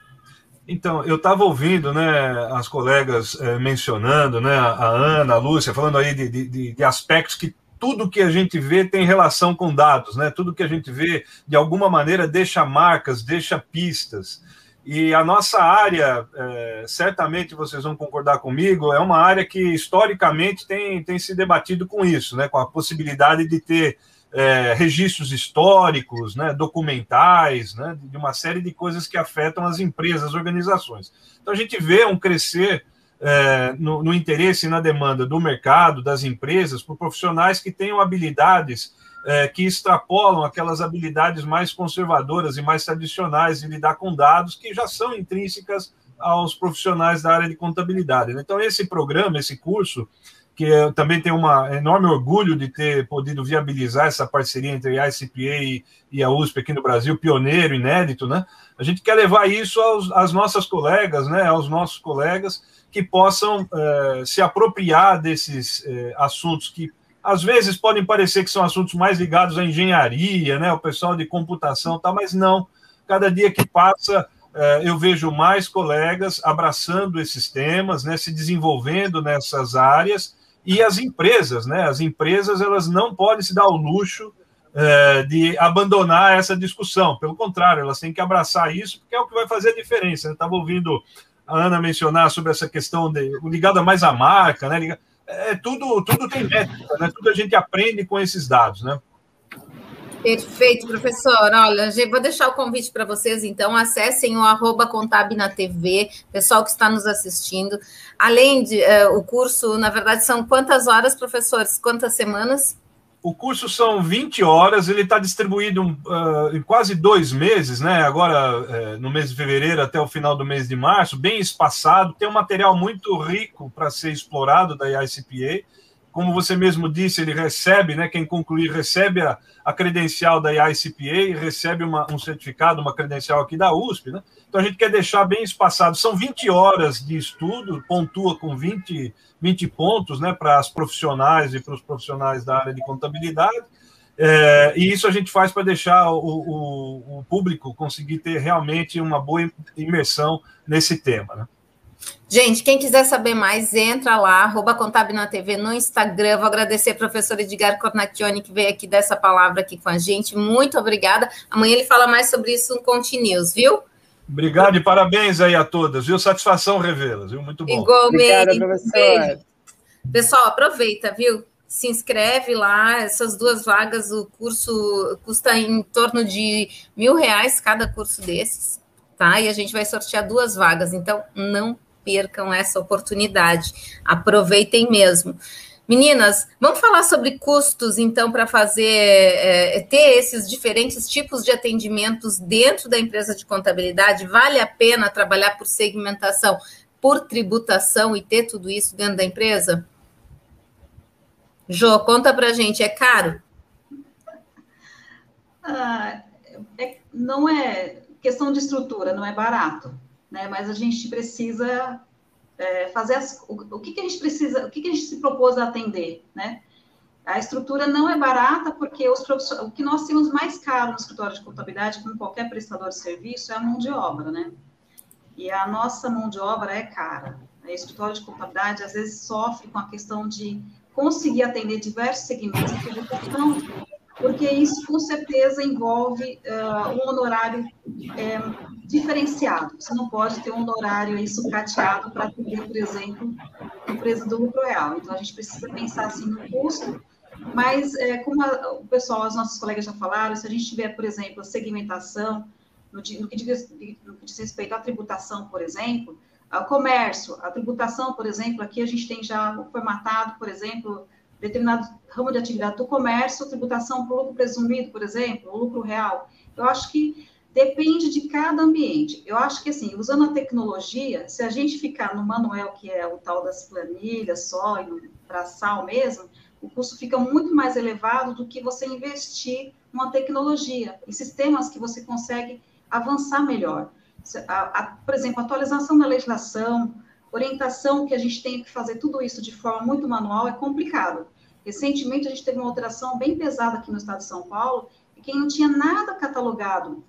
Então, eu estava ouvindo né, as colegas é, mencionando, né, a Ana, a Lúcia, falando aí de, de, de, aspectos que tudo que a gente vê tem relação com dados, né? Tudo que a gente vê, de alguma maneira, deixa marcas, deixa pistas. E a nossa área, é, certamente vocês vão concordar comigo, é uma área que historicamente tem, tem se debatido com isso, né? Com a possibilidade de ter é, registros históricos, né, documentais, né, de uma série de coisas que afetam as empresas, as organizações. Então a gente vê um crescer é, no, no, interesse e na demanda do mercado, das empresas, por profissionais que tenham habilidades é, que extrapolam aquelas habilidades mais conservadoras e mais tradicionais de lidar com dados que já são intrínsecas aos profissionais da área de contabilidade. Então, esse programa, esse curso, que eu também tenho um enorme orgulho de ter podido viabilizar essa parceria entre a ICPA e a USP aqui no Brasil, pioneiro, inédito, né? A gente quer levar isso aos, às nossas colegas, né? Aos nossos colegas que possam é, se apropriar desses é, assuntos que às vezes podem parecer que são assuntos mais ligados à engenharia, né? O pessoal de computação, tá? Mas não. Cada dia que passa é, eu vejo mais colegas abraçando esses temas, né, se desenvolvendo nessas áreas e as empresas, né? As empresas elas não podem se dar o luxo é, de abandonar essa discussão. Pelo contrário, elas têm que abraçar isso, porque é o que vai fazer a diferença. Estava ouvindo a Ana mencionar sobre essa questão de, ligada mais à marca, né? É, tudo, tudo tem métrica, né? Tudo a gente aprende com esses dados, né? Perfeito, professor. Olha, vou deixar o convite para vocês, então, acessem o arroba pessoal que está nos assistindo. Além de uh, o curso, na verdade, são quantas horas, professores? Quantas semanas? O curso são 20 horas, ele está distribuído uh, em quase dois meses, né? Agora, uh, no mês de fevereiro até o final do mês de março, bem espaçado, tem um material muito rico para ser explorado da ICPA como você mesmo disse, ele recebe, né, quem concluir recebe a, a credencial da ICPA, recebe uma, um certificado, uma credencial aqui da USP, né? Então a gente quer deixar bem espaçado. São 20 horas de estudo, pontua com 20, 20 pontos, né, para as profissionais e para os profissionais da área de contabilidade. É, e isso a gente faz para deixar o, o, o, público conseguir ter realmente uma boa imersão nesse tema. Né? Gente, quem quiser saber mais, entra lá, arroba Contábil na TV no Instagram. Vou agradecer ao professor Edgar Cornacchione, que veio aqui dessa palavra aqui com a gente. Muito obrigada. Amanhã ele fala mais sobre isso no Continuous, viu? Obrigado e parabéns aí a todas, viu? Satisfação revê-las, viu? Muito bom. Igualmente. Obrigada. Pessoal, aproveita, viu? Se inscreve lá, essas duas vagas, o curso custa em torno de mil reais cada curso desses, tá? E a gente vai sortear duas vagas, então não percam essa oportunidade. Aproveitem mesmo. Meninas, vamos falar sobre custos, então, para fazer é, ter esses diferentes tipos de atendimentos dentro da empresa de contabilidade. Vale a pena trabalhar por segmentação, por tributação e ter tudo isso dentro da empresa? Jô, conta para gente, é caro? Ah, é, não é questão de estrutura, não é barato, né? Mas a gente precisa é, fazer as, o, o, que, que a gente precisa, o que, que a gente se propôs a atender, né? A estrutura não é barata porque os o que nós temos mais caro no escritório de contabilidade, como qualquer prestador de serviço, é a mão de obra, né? E a nossa mão de obra é cara. O escritório de contabilidade às vezes sofre com a questão de conseguir atender diversos segmentos de tributação porque isso com certeza envolve uh, um honorário é, diferenciado. Você não pode ter um honorário aí sucateado para atender, por exemplo, empresa do lucro real. Então, a gente precisa pensar assim no custo, mas é, como a, o pessoal, os nossos colegas já falaram, se a gente tiver, por exemplo, a segmentação, no, no, que, diz, no que diz respeito à tributação, por exemplo, ao comércio, a tributação, por exemplo, aqui a gente tem já formatado, por exemplo, determinado ramo de atividade do comércio, tributação por lucro presumido, por exemplo, o lucro real. Eu acho que depende de cada ambiente. Eu acho que, assim, usando a tecnologia, se a gente ficar no manual, que é o tal das planilhas só, e no braçal mesmo, o custo fica muito mais elevado do que você investir numa tecnologia, em sistemas que você consegue avançar melhor. A, a, por exemplo, atualização da legislação, orientação que a gente tem que fazer tudo isso de forma muito manual é complicado. Recentemente, a gente teve uma alteração bem pesada aqui no estado de São Paulo, e quem não tinha nada catalogado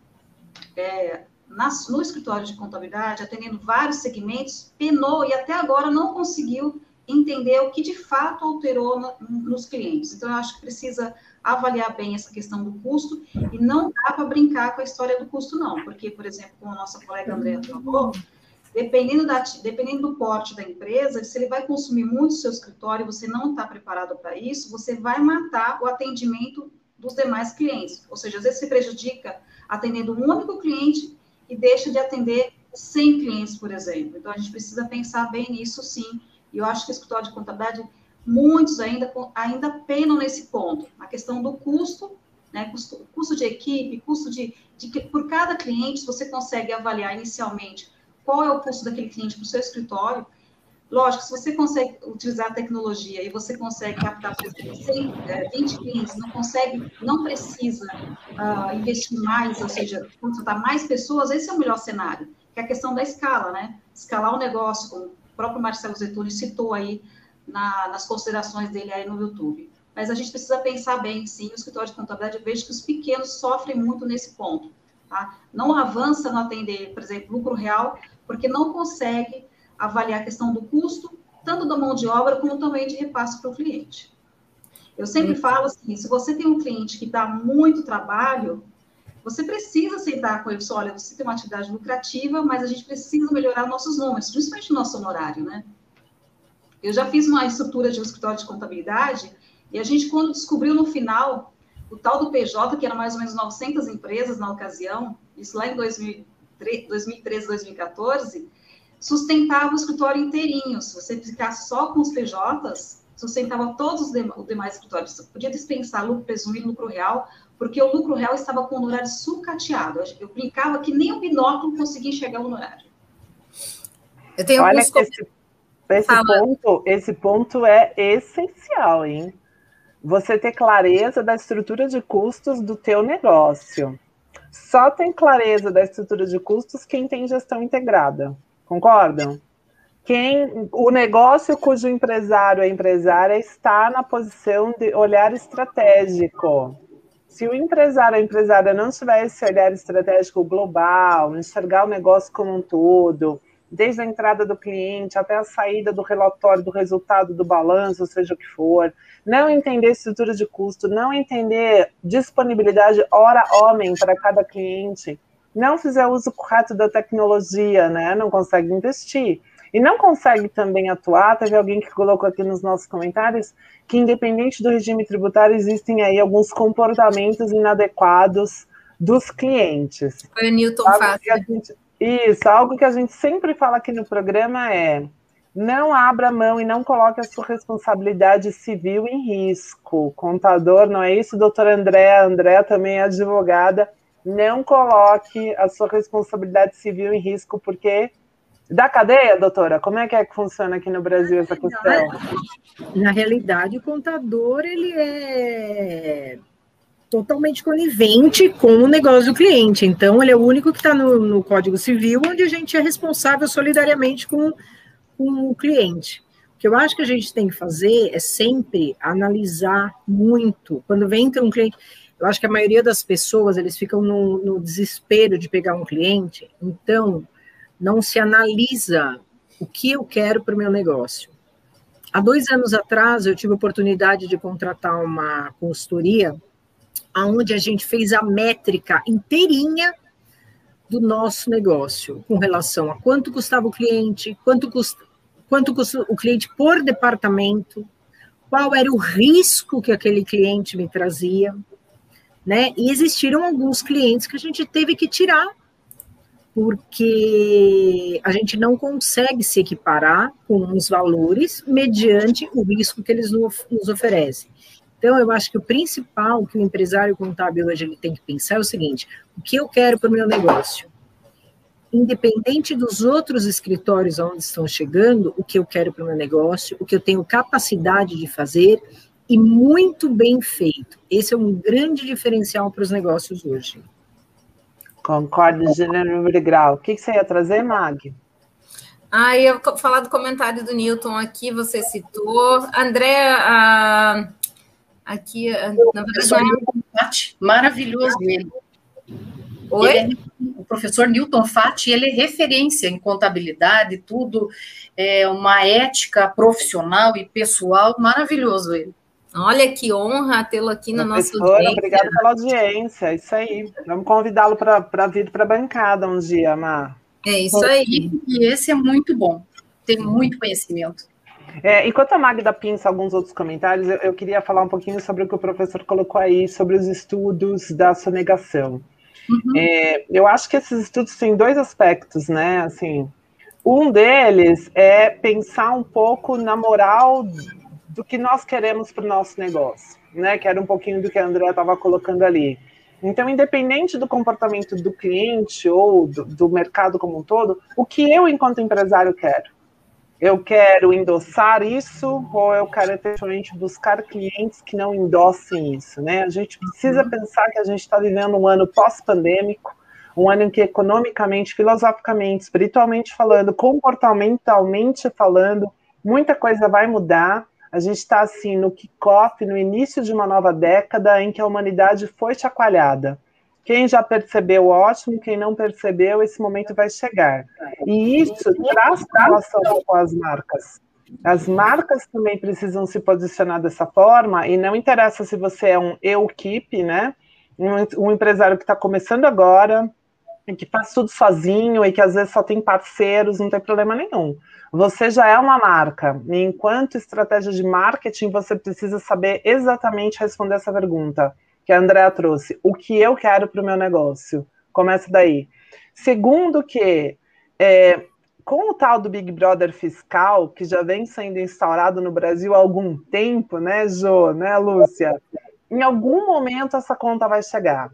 é, nas, no escritório de contabilidade, atendendo vários segmentos, penou e até agora não conseguiu entender o que de fato alterou no, nos clientes. Então, eu acho que precisa avaliar bem essa questão do custo e não dá para brincar com a história do custo, não, porque, por exemplo, como a nossa colega Andréa falou, dependendo, da, dependendo do porte da empresa, se ele vai consumir muito o seu escritório e você não está preparado para isso, você vai matar o atendimento dos demais clientes. Ou seja, às vezes se prejudica atendendo um único cliente e deixa de atender 100 clientes, por exemplo. Então, a gente precisa pensar bem nisso, sim. E eu acho que o escritório de contabilidade, muitos ainda, ainda penam nesse ponto. A questão do custo, né? Custo, custo de equipe, custo de, de... Por cada cliente, você consegue avaliar inicialmente qual é o custo daquele cliente para o seu escritório. Lógico, se você consegue utilizar a tecnologia e você consegue captar, por exemplo, 100, 20 clientes, não consegue, não precisa uh, investir mais, ou seja, contratar mais pessoas, esse é o melhor cenário, que é a questão da escala, né? Escalar o negócio, como o próprio Marcelo Zetuni citou aí na, nas considerações dele aí no YouTube. Mas a gente precisa pensar bem, sim, o escritório de contabilidade, eu vejo que os pequenos sofrem muito nesse ponto. Tá? Não avança no atender, por exemplo, lucro real, porque não consegue avaliar a questão do custo, tanto da mão de obra, como também de repasse para o cliente. Eu sempre uhum. falo assim, se você tem um cliente que dá muito trabalho, você precisa sentar com ele e olha, você tem uma atividade lucrativa, mas a gente precisa melhorar nossos números, principalmente o nosso honorário, né? Eu já fiz uma estrutura de um escritório de contabilidade e a gente, quando descobriu no final o tal do PJ, que era mais ou menos 900 empresas na ocasião, isso lá em 2013, 2014, sustentava o escritório inteirinho. Se você ficasse só com os PJs, sustentava todos os demais escritórios. Você podia dispensar lucro presumido, lucro real, porque o lucro real estava com o honorário sucateado. Eu brincava que nem o binóculo conseguia enxergar o honorário. Eu tenho Olha alguns... esse, esse ponto, esse ponto é essencial, hein? você ter clareza da estrutura de custos do teu negócio. Só tem clareza da estrutura de custos quem tem gestão integrada. Concordam? Quem o negócio cujo empresário é empresária está na posição de olhar estratégico. Se o empresário ou empresária não tiver esse olhar estratégico global, enxergar o negócio como um todo, desde a entrada do cliente até a saída do relatório do resultado do balanço, seja o que for, não entender estrutura de custo, não entender disponibilidade hora homem para cada cliente, não fizer uso correto da tecnologia, né, não consegue investir. e não consegue também atuar. Teve alguém que colocou aqui nos nossos comentários que, independente do regime tributário, existem aí alguns comportamentos inadequados dos clientes. Foi o Newton Fácil. Isso, algo que a gente sempre fala aqui no programa é não abra mão e não coloque a sua responsabilidade civil em risco. Contador, não é isso, doutora André? André também é advogada. Não coloque a sua responsabilidade civil em risco, porque da cadeia, doutora? Como é que é que funciona aqui no Brasil essa questão? Na realidade, o contador ele é totalmente conivente com o negócio do cliente. Então, ele é o único que está no, no, Código Civil, onde a gente é responsável solidariamente com, com o cliente. O que eu acho que a gente tem que fazer é sempre analisar muito. Quando vem um cliente, eu acho que a maioria das pessoas eles ficam no, no desespero de pegar um cliente. Então, não se analisa o que eu quero para o meu negócio. Há dois anos atrás, eu tive a oportunidade de contratar uma consultoria, onde a gente fez a métrica inteirinha do nosso negócio, com relação a quanto custava o cliente, quanto custa, quanto custa o cliente por departamento, qual era o risco que aquele cliente me trazia, né? E existiram alguns clientes que a gente teve que tirar porque a gente não consegue se equiparar com os valores mediante o risco que eles nos oferecem. Então, eu acho que o principal que o empresário contábil hoje ele tem que pensar é o seguinte: o que eu quero para o meu negócio? Independente dos outros escritórios onde estão chegando, o que eu quero para o meu negócio, o que eu tenho capacidade de fazer e muito bem feito. Esse é um grande diferencial para os negócios hoje. Concordo, gênero e grau. O que, que você ia trazer, Mag? Ah, eu ia falar do comentário do Newton aqui, você citou. André, ah, aqui, ah, na verdade, é maravilhoso ele. Oi? Ele é, o professor Newton Fati, ele é referência em contabilidade, tudo, é uma ética profissional e pessoal, maravilhoso ele. Olha que honra tê-lo aqui no nosso dia. Obrigada pela audiência, isso aí. Vamos convidá-lo para vir para a bancada um dia, Mar. É isso aí. E esse é muito bom. Tem muito conhecimento. É, enquanto a Magda pinça alguns outros comentários, eu, eu, queria falar um pouquinho sobre o que o professor colocou aí, sobre os estudos da sonegação. Uhum. É, eu acho que esses estudos têm dois aspectos, né? Assim, um deles é pensar um pouco na moral do que nós queremos para o nosso negócio, né? Que era um pouquinho do que a Andrea estava colocando ali. Então, independente do comportamento do cliente ou do, do, mercado como um todo, o que eu, enquanto empresário, quero? Eu quero endossar isso ou eu quero efetivamente buscar clientes que não endossem isso, né? A gente precisa uhum. pensar que a gente está vivendo um ano pós-pandêmico, um ano em que economicamente, filosoficamente, espiritualmente falando, comportamentalmente falando, muita coisa vai mudar a gente está assim no kickoff, no início de uma nova década em que a humanidade foi chacoalhada. Quem já percebeu, ótimo. Quem não percebeu, esse momento vai chegar. E isso traz relação com as marcas. As marcas também precisam se posicionar dessa forma, e não interessa se você é um eu keep, né? Um, um empresário que está começando agora, que faz tudo sozinho, e que às vezes só tem parceiros, não tem problema nenhum. Você já é uma marca. E enquanto estratégia de marketing, você precisa saber exatamente responder essa pergunta que a Andrea trouxe. O que eu quero para o meu negócio? Começa daí. Segundo que é, com o tal do Big Brother fiscal, que já vem sendo instaurado no Brasil há algum tempo, né, Jo, né, Lúcia? Em algum momento essa conta vai chegar.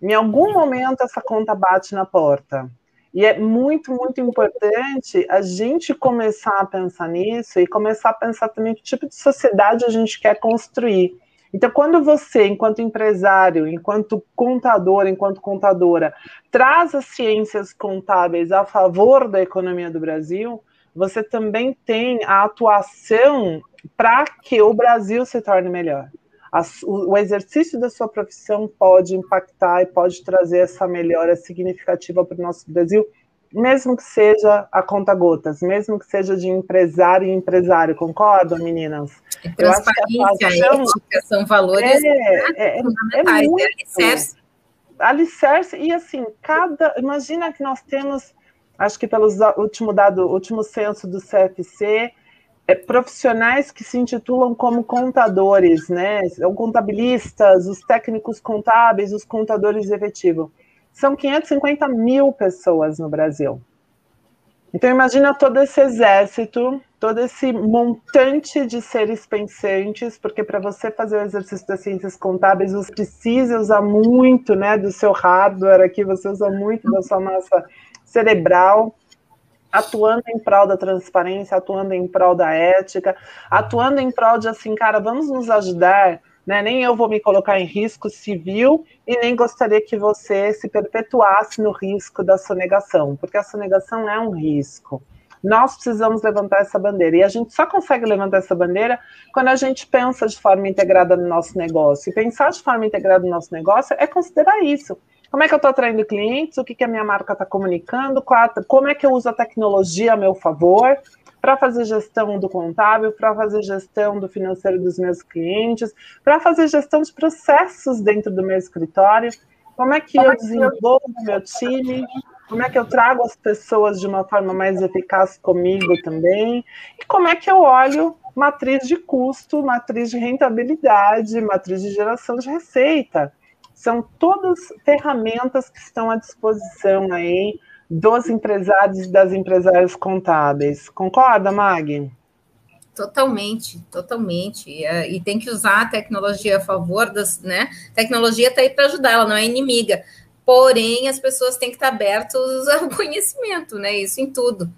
Em algum momento essa conta bate na porta. E é muito, muito importante a gente começar a pensar nisso e começar a pensar também que tipo de sociedade a gente quer construir. Então, quando você, enquanto empresário, enquanto contador, enquanto contadora, traz as ciências contábeis a favor da economia do Brasil, você também tem a atuação para que o Brasil se torne melhor. O exercício da sua profissão pode impactar e pode trazer essa melhora significativa para o nosso Brasil, mesmo que seja a conta gotas, mesmo que seja de empresário e empresário, concordam, meninas? Transparência, paixão, ética, são valores é, é, é, fundamentais, é, muito, alicerce. alicerce. E assim, cada. Imagina que nós temos acho que pelo último dado, último censo do CFC, é, profissionais que se intitulam como contadores, né? Ou contabilistas, os técnicos contábeis, os contadores efetivos. São 550 mil pessoas no Brasil. Então imagina todo esse exército, todo esse montante de seres pensantes, porque para você fazer o exercício das ciências contábeis, você precisa usar muito, né, do seu hardware aqui, você usa muito da sua massa cerebral, atuando em prol da transparência, atuando em prol da ética, atuando em prol de assim, cara, vamos nos ajudar, né? Nem eu vou me colocar em risco civil e nem gostaria que você se perpetuasse no risco da sonegação, porque a sonegação é um risco. Nós precisamos levantar essa bandeira. E a gente só consegue levantar essa bandeira quando a gente pensa de forma integrada no nosso negócio. E pensar de forma integrada no nosso negócio é considerar isso. Como é que eu estou atraindo clientes? O que, que a minha marca está comunicando? Como é que eu uso a tecnologia a meu favor? para fazer gestão do contábil, para fazer gestão do financeiro dos meus clientes, para fazer gestão de processos dentro do meu escritório, como é que eu desenvolvo o meu time, como é que eu trago as pessoas de uma forma mais eficaz comigo também, e como é que eu olho matriz de custo, matriz de rentabilidade, matriz de geração de receita. São todas ferramentas que estão à disposição aí dos empresários e das empresárias contábeis. Concorda, Mag? Totalmente, totalmente. E tem que usar a tecnologia a favor das, né? A tecnologia está aí para ajudar, ela não é inimiga. Porém, as pessoas têm que estar abertas ao conhecimento, né? Isso em tudo.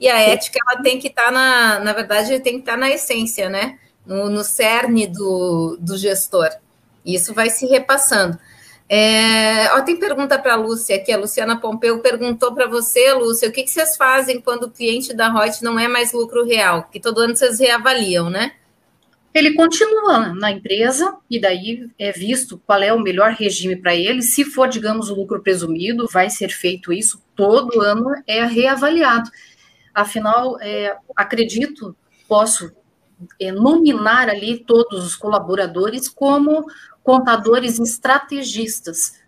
E a ética, ela tem que estar na, na verdade, tem que estar na essência, né? No, no cerne do, do gestor. Isso vai se repassando. É, ó, tem pergunta para a Lúcia aqui. A Luciana Pompeu perguntou para você, Lúcia, o que, que, vocês fazem quando o cliente da Reut não é mais lucro real? Que todo ano vocês reavaliam, né? Ele continua na empresa e daí é visto qual é o melhor regime para ele. Se for, digamos, o lucro presumido, vai ser feito isso todo ano, é reavaliado. Afinal, é, acredito, posso é, nominar ali todos os colaboradores como contadores estrategistas.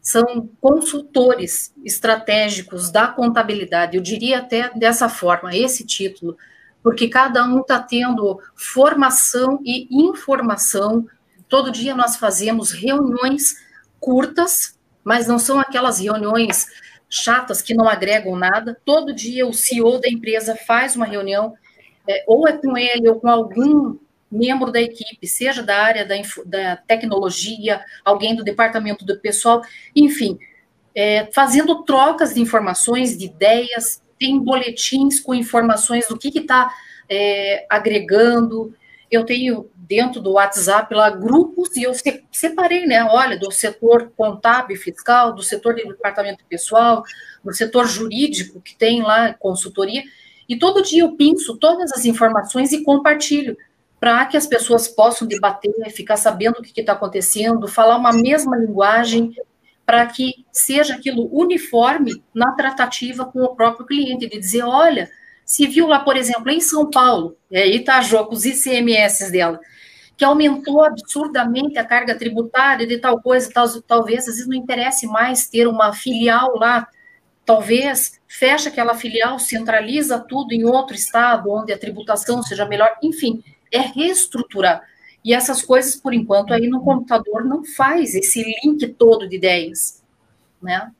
São consultores estratégicos da contabilidade, eu diria até dessa forma, esse título, porque cada um está tendo formação e informação. Todo dia nós fazemos reuniões curtas, mas não são aquelas reuniões chatas que não agregam nada. Todo dia o CEO da empresa faz uma reunião, é, ou é com ele ou com algum membro da equipe, seja da área da, da tecnologia, alguém do departamento do pessoal, enfim, é, fazendo trocas de informações, de ideias, tem boletins com informações do que está é, agregando. Eu tenho dentro do WhatsApp lá grupos e eu separei, né? Olha, do setor contábil fiscal, do setor de departamento pessoal, do setor jurídico que tem lá consultoria. E todo dia eu pinço todas as informações e compartilho para que as pessoas possam debater, ficar sabendo o que está acontecendo, falar uma mesma linguagem, para que seja aquilo uniforme na tratativa com o próprio cliente, de dizer, olha, se viu lá, por exemplo, em São Paulo, aí está a com os ICMS dela, que aumentou absurdamente a carga tributária de tal coisa, tal, talvez às vezes não interesse mais ter uma filial lá, talvez fecha aquela filial, centraliza tudo em outro estado, onde a tributação seja melhor, enfim, é reestruturar. E essas coisas, por enquanto, aí no computador não faz esse link todo de ideias, né?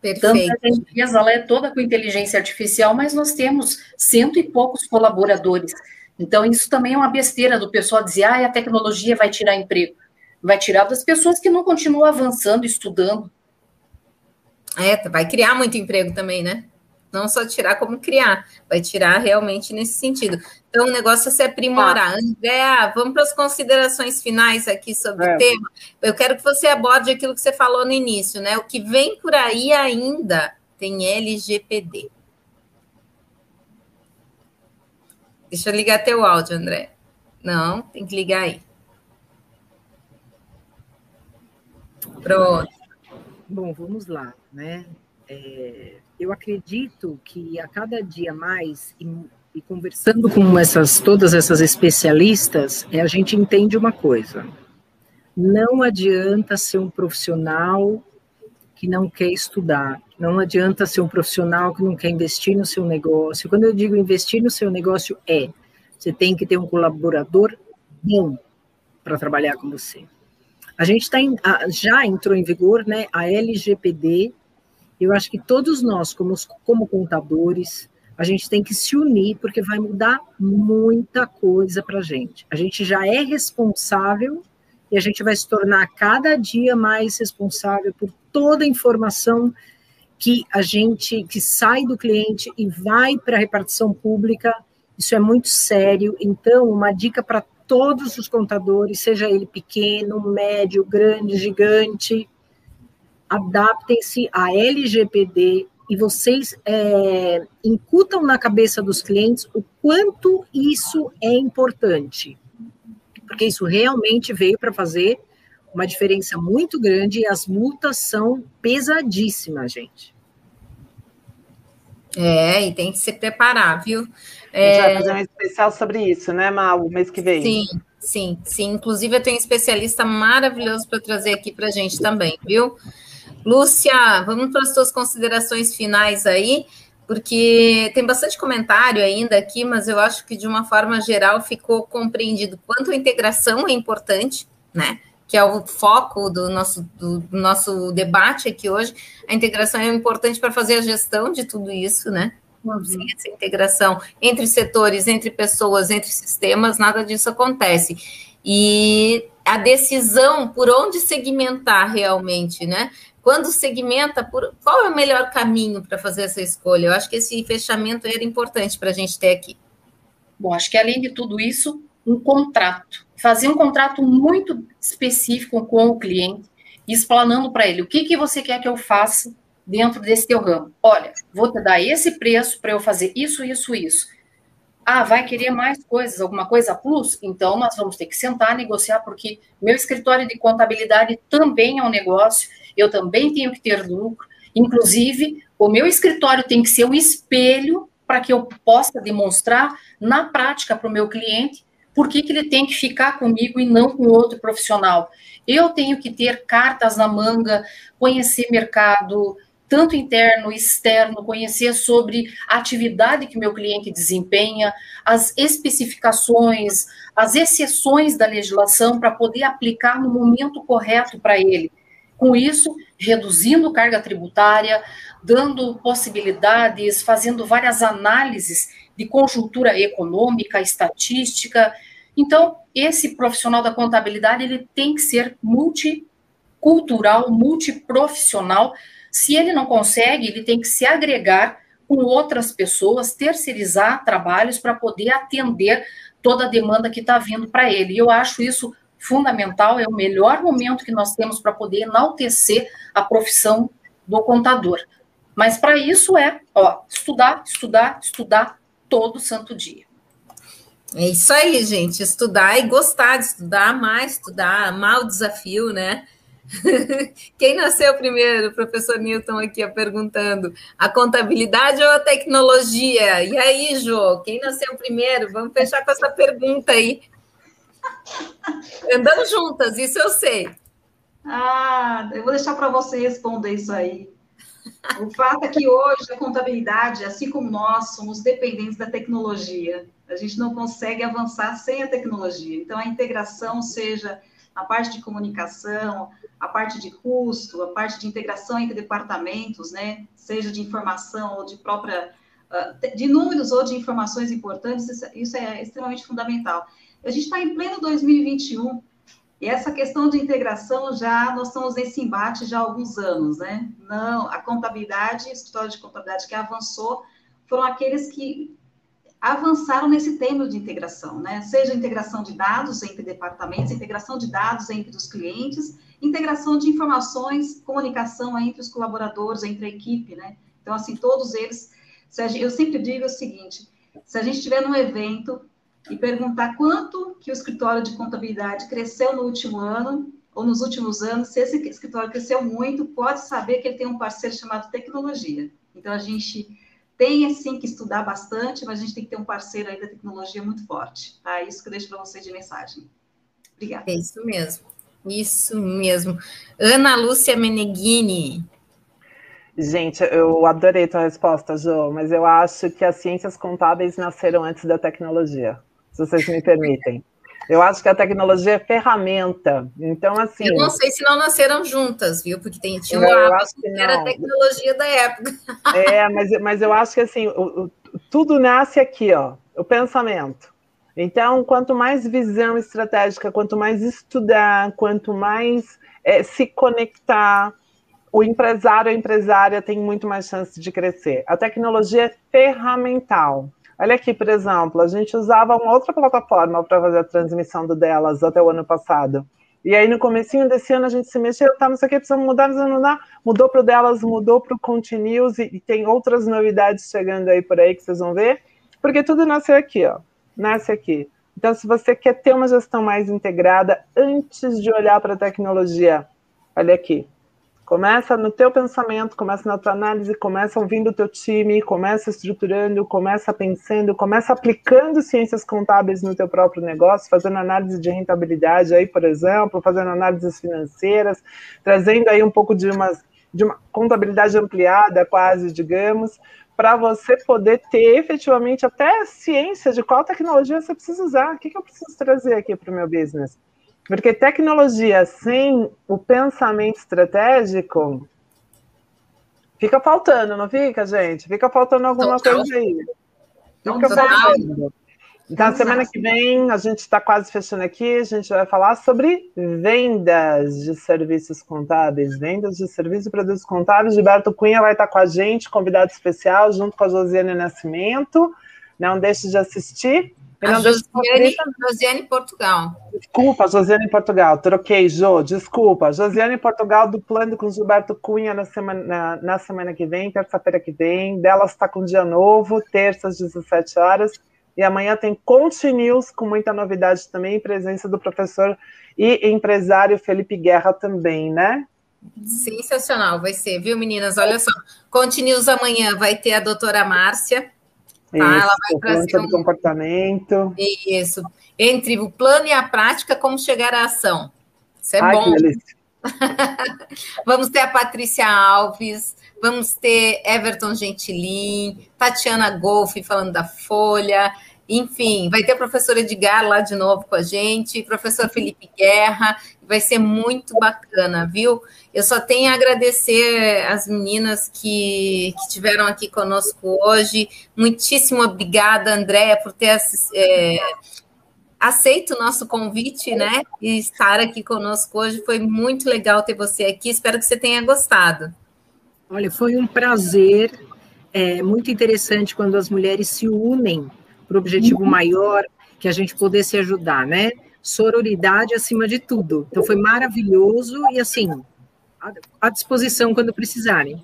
Perfeito. Tanto a empresa ela é toda com inteligência artificial, mas nós temos cento e poucos colaboradores. Então, isso também é uma besteira do pessoal dizer, ah, a tecnologia vai tirar emprego. Vai tirar das pessoas que não continuam avançando, estudando. É, vai criar muito emprego também, né? Não só tirar, como criar. Vai tirar realmente nesse sentido. Então, o negócio é se aprimorar. Ah. Andréa, vamos para as considerações finais aqui sobre é. o tema. Eu quero que você aborde aquilo que você falou no início, né? O que vem por aí ainda tem LGPD. Deixa eu ligar teu áudio, André. Não, tem que ligar aí. Pronto. Bom, vamos lá, né? É, eu acredito que a cada dia mais, e, e conversando com essas, todas essas especialistas, é, a gente entende uma coisa. Não adianta ser um profissional que não quer estudar. Não adianta ser um profissional que não quer investir no seu negócio. Quando eu digo investir no seu negócio, é você tem que ter um colaborador bom para trabalhar com você. A gente tá em, já entrou em vigor né, a LGPD. Eu acho que todos nós, como, como contadores, a gente tem que se unir, porque vai mudar muita coisa para a gente. A gente já é responsável e a gente vai se tornar cada dia mais responsável por toda a informação que a gente que sai do cliente e vai para a repartição pública. Isso é muito sério. Então, uma dica para todos os contadores, seja ele pequeno, médio, grande, gigante, adaptem-se à LGPD e vocês é, incutam na cabeça dos clientes o quanto isso é importante. Porque isso realmente veio para fazer uma diferença muito grande e as multas são pesadíssimas, gente. É, e tem que se preparar, viu? É... A gente vai fazer um especial sobre isso, né, Mal, o mês que vem. Sim, sim, sim. Inclusive, eu tenho um especialista maravilhoso para trazer aqui para a gente também, viu? Lúcia, vamos para as suas considerações finais aí, porque tem bastante comentário ainda aqui, mas eu acho que de uma forma geral ficou compreendido quanto a integração é importante, né? que é o foco do nosso, do, nosso debate aqui hoje, a integração é importante para fazer a gestão de tudo isso, né? Uhum. Sem essa integração entre setores, entre pessoas, entre sistemas, nada disso acontece. E a decisão por onde segmentar realmente, né? Quando segmenta, por, qual é o melhor caminho para fazer essa escolha? Eu acho que esse fechamento era importante para a gente ter aqui. Bom, acho que além de tudo isso, um contrato fazer um contrato muito específico com o cliente, explanando para ele o que, que você quer que eu faça dentro desse teu ramo. Olha, vou te dar esse preço para eu fazer isso, isso, isso. Ah, vai querer mais coisas, alguma coisa plus? Então nós vamos ter que sentar, negociar, porque meu escritório de contabilidade também é um negócio, eu também tenho que ter lucro. Inclusive, o meu escritório tem que ser um espelho para que eu possa demonstrar na prática para o meu cliente por que, que ele tem que ficar comigo e não com outro profissional? Eu tenho que ter cartas na manga, conhecer mercado, tanto interno, externo, conhecer sobre a atividade que meu cliente desempenha, as especificações, as exceções da legislação para poder aplicar no momento correto para ele. Com isso, reduzindo carga tributária, dando possibilidades, fazendo várias análises de conjuntura econômica, estatística. Então, esse profissional da contabilidade ele tem que ser multicultural, multiprofissional. Se ele não consegue, ele tem que se agregar com outras pessoas, terceirizar trabalhos para poder atender toda a demanda que está vindo para ele. E eu acho isso fundamental, é o melhor momento que nós temos para poder enaltecer a profissão do contador. Mas para isso é, ó, estudar, estudar, estudar, todo santo dia. É isso aí, gente. Estudar e gostar de estudar, amar estudar, amar o desafio, né? Quem nasceu primeiro? O professor Newton aqui perguntando. A contabilidade ou a tecnologia? E aí, Jô, quem nasceu primeiro? Vamos fechar com essa pergunta aí. Andando juntas, isso eu sei. Ah, eu vou deixar para você responder isso aí. O fato é que hoje a contabilidade, assim como nós, somos dependentes da tecnologia. A gente não consegue avançar sem a tecnologia. Então, a integração, seja a parte de comunicação, a parte de custo, a parte de integração entre departamentos, né? Seja de informação ou de própria ah, de números ou de informações importantes, isso é extremamente fundamental. A gente está em pleno 2021 e essa questão de integração já nós estamos nesse embate já há alguns anos, né? Não, a contabilidade, o escritório de contabilidade que avançou foram aqueles que avançaram nesse tema de integração, né? Seja integração de dados entre departamentos, integração de dados entre os clientes, integração de informações, comunicação entre os colaboradores, entre a equipe, né? Então, assim, todos eles. Eu sempre digo o seguinte: se a gente estiver num evento e perguntar quanto que o escritório de contabilidade cresceu no último ano ou nos últimos anos. Se esse escritório cresceu muito, pode saber que ele tem um parceiro chamado tecnologia. Então, a gente tem, assim, que estudar bastante, mas a gente tem que ter um parceiro aí da tecnologia muito forte. Tá? Isso que eu deixo para vocês de mensagem. Obrigada. É isso mesmo. Isso mesmo. Ana Lúcia Meneghini. Gente, eu adorei tua resposta, Jo, mas eu acho que as ciências contábeis nasceram antes da tecnologia, se vocês me permitem. Eu acho que a tecnologia é ferramenta. Então, assim. Eu não sei se não nasceram juntas, viu? Porque tem, tinha uma que, que era a tecnologia da época. É, mas, mas eu acho que assim, o, o, tudo nasce aqui, ó, o pensamento. Então, quanto mais visão estratégica, quanto mais estudar, quanto mais é, se conectar, o empresário, a empresária tem muito mais chance de crescer. A tecnologia é ferramental. Olha aqui, por exemplo, a gente usava uma outra plataforma para fazer a transmissão do delas até o ano passado. E aí, no comecinho desse ano, a gente se mexeu, tá, não sei o que, precisamos mudar, precisamos mudar. Mudou para o delas, mudou para o Continuous, e, e, tem outras novidades chegando aí por aí que vocês vão ver, porque tudo nasceu aqui, ó. Nasce aqui. Então, se você quer ter uma gestão mais integrada, antes de olhar para a tecnologia, olha aqui, Começa no teu pensamento, começa na tua análise, começa ouvindo o teu time, começa estruturando, começa pensando, começa aplicando ciências contábeis no teu próprio negócio, fazendo análise de rentabilidade aí, por exemplo, fazendo análises financeiras, trazendo aí um pouco de uma, de uma contabilidade ampliada, quase, digamos, para você poder ter efetivamente até ciência de qual tecnologia você precisa usar. O que, que eu preciso trazer aqui para o meu business? Porque tecnologia sem o pensamento estratégico fica faltando, não fica, gente? Fica faltando alguma Total. coisa aí. Fica Total. faltando. Então, semana que vem, a gente está quase fechando aqui, a gente vai falar sobre vendas de serviços contábeis, vendas de serviços e produtos contábeis. Gilberto Cunha vai estar com a gente, convidado especial, junto com a Josiane Nascimento. Não deixe de assistir. A Josiane, Josiane Portugal. Desculpa, Josiane Portugal. Troquei, Jo. Desculpa. Josiane Portugal duplando com Gilberto Cunha na semana, na, na semana que vem, terça-feira que vem. Delas está com dia novo, terça às 17 horas. E amanhã tem Continuous, com muita novidade também, presença do professor e empresário Felipe Guerra também, né? Sensacional, vai ser, viu, meninas? Olha só. Continuous amanhã vai ter a doutora Márcia Tá, Isso, ela vai trazer um... comportamento. Isso. Entre o plano e a prática, como chegar à ação. Isso é Ai, bom. vamos ter a Patrícia Alves, vamos ter Everton Gentilin, Tatiana Golfe falando da Folha, enfim, vai ter o professor Edgar lá de novo com a gente, professor Felipe Guerra, vai ser muito bacana, viu? Eu só tenho a agradecer as meninas que, que tiveram aqui conosco hoje. Muitíssimo obrigada, Andréia, por ter é, aceito o nosso convite, né? E estar aqui conosco hoje. Foi muito legal ter você aqui. Espero que você tenha gostado. Olha, foi um prazer. É muito interessante quando as mulheres se unem para o objetivo maior, que a gente pudesse ajudar, né? Sororidade acima de tudo. Então foi maravilhoso e assim, à disposição quando precisarem.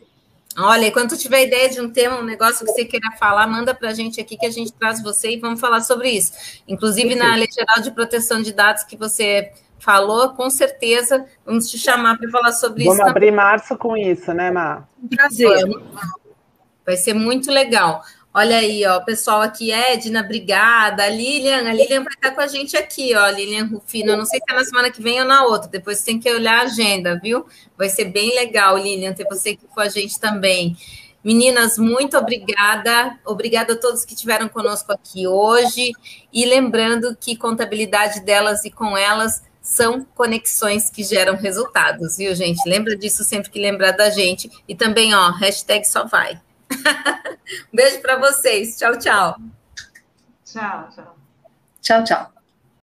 Olha, quando tiver ideia de um tema, um negócio que você queira falar, manda para a gente aqui que a gente traz você e vamos falar sobre isso. Inclusive na Lei Geral de Proteção de Dados que você falou, com certeza vamos te chamar para falar sobre vamos isso. Vamos abrir março com isso, né, Mar? Um prazer. Vai ser muito legal. Olha aí, ó, pessoal aqui, Edna, obrigada. A Lilian, a Lilian vai estar com a gente aqui, ó, Lilian Rufino. Eu não sei se é na semana que vem ou na outra, depois tem que olhar a agenda, viu? Vai ser bem legal, Lilian, ter você aqui com a gente também. Meninas, muito obrigada. Obrigada a todos que estiveram conosco aqui hoje. E lembrando que contabilidade delas e com elas são conexões que geram resultados, viu, gente? Lembra disso sempre que lembrar da gente. E também, ó, hashtag só vai. Um beijo para vocês. Tchau, tchau. Tchau, tchau. Tchau, tchau.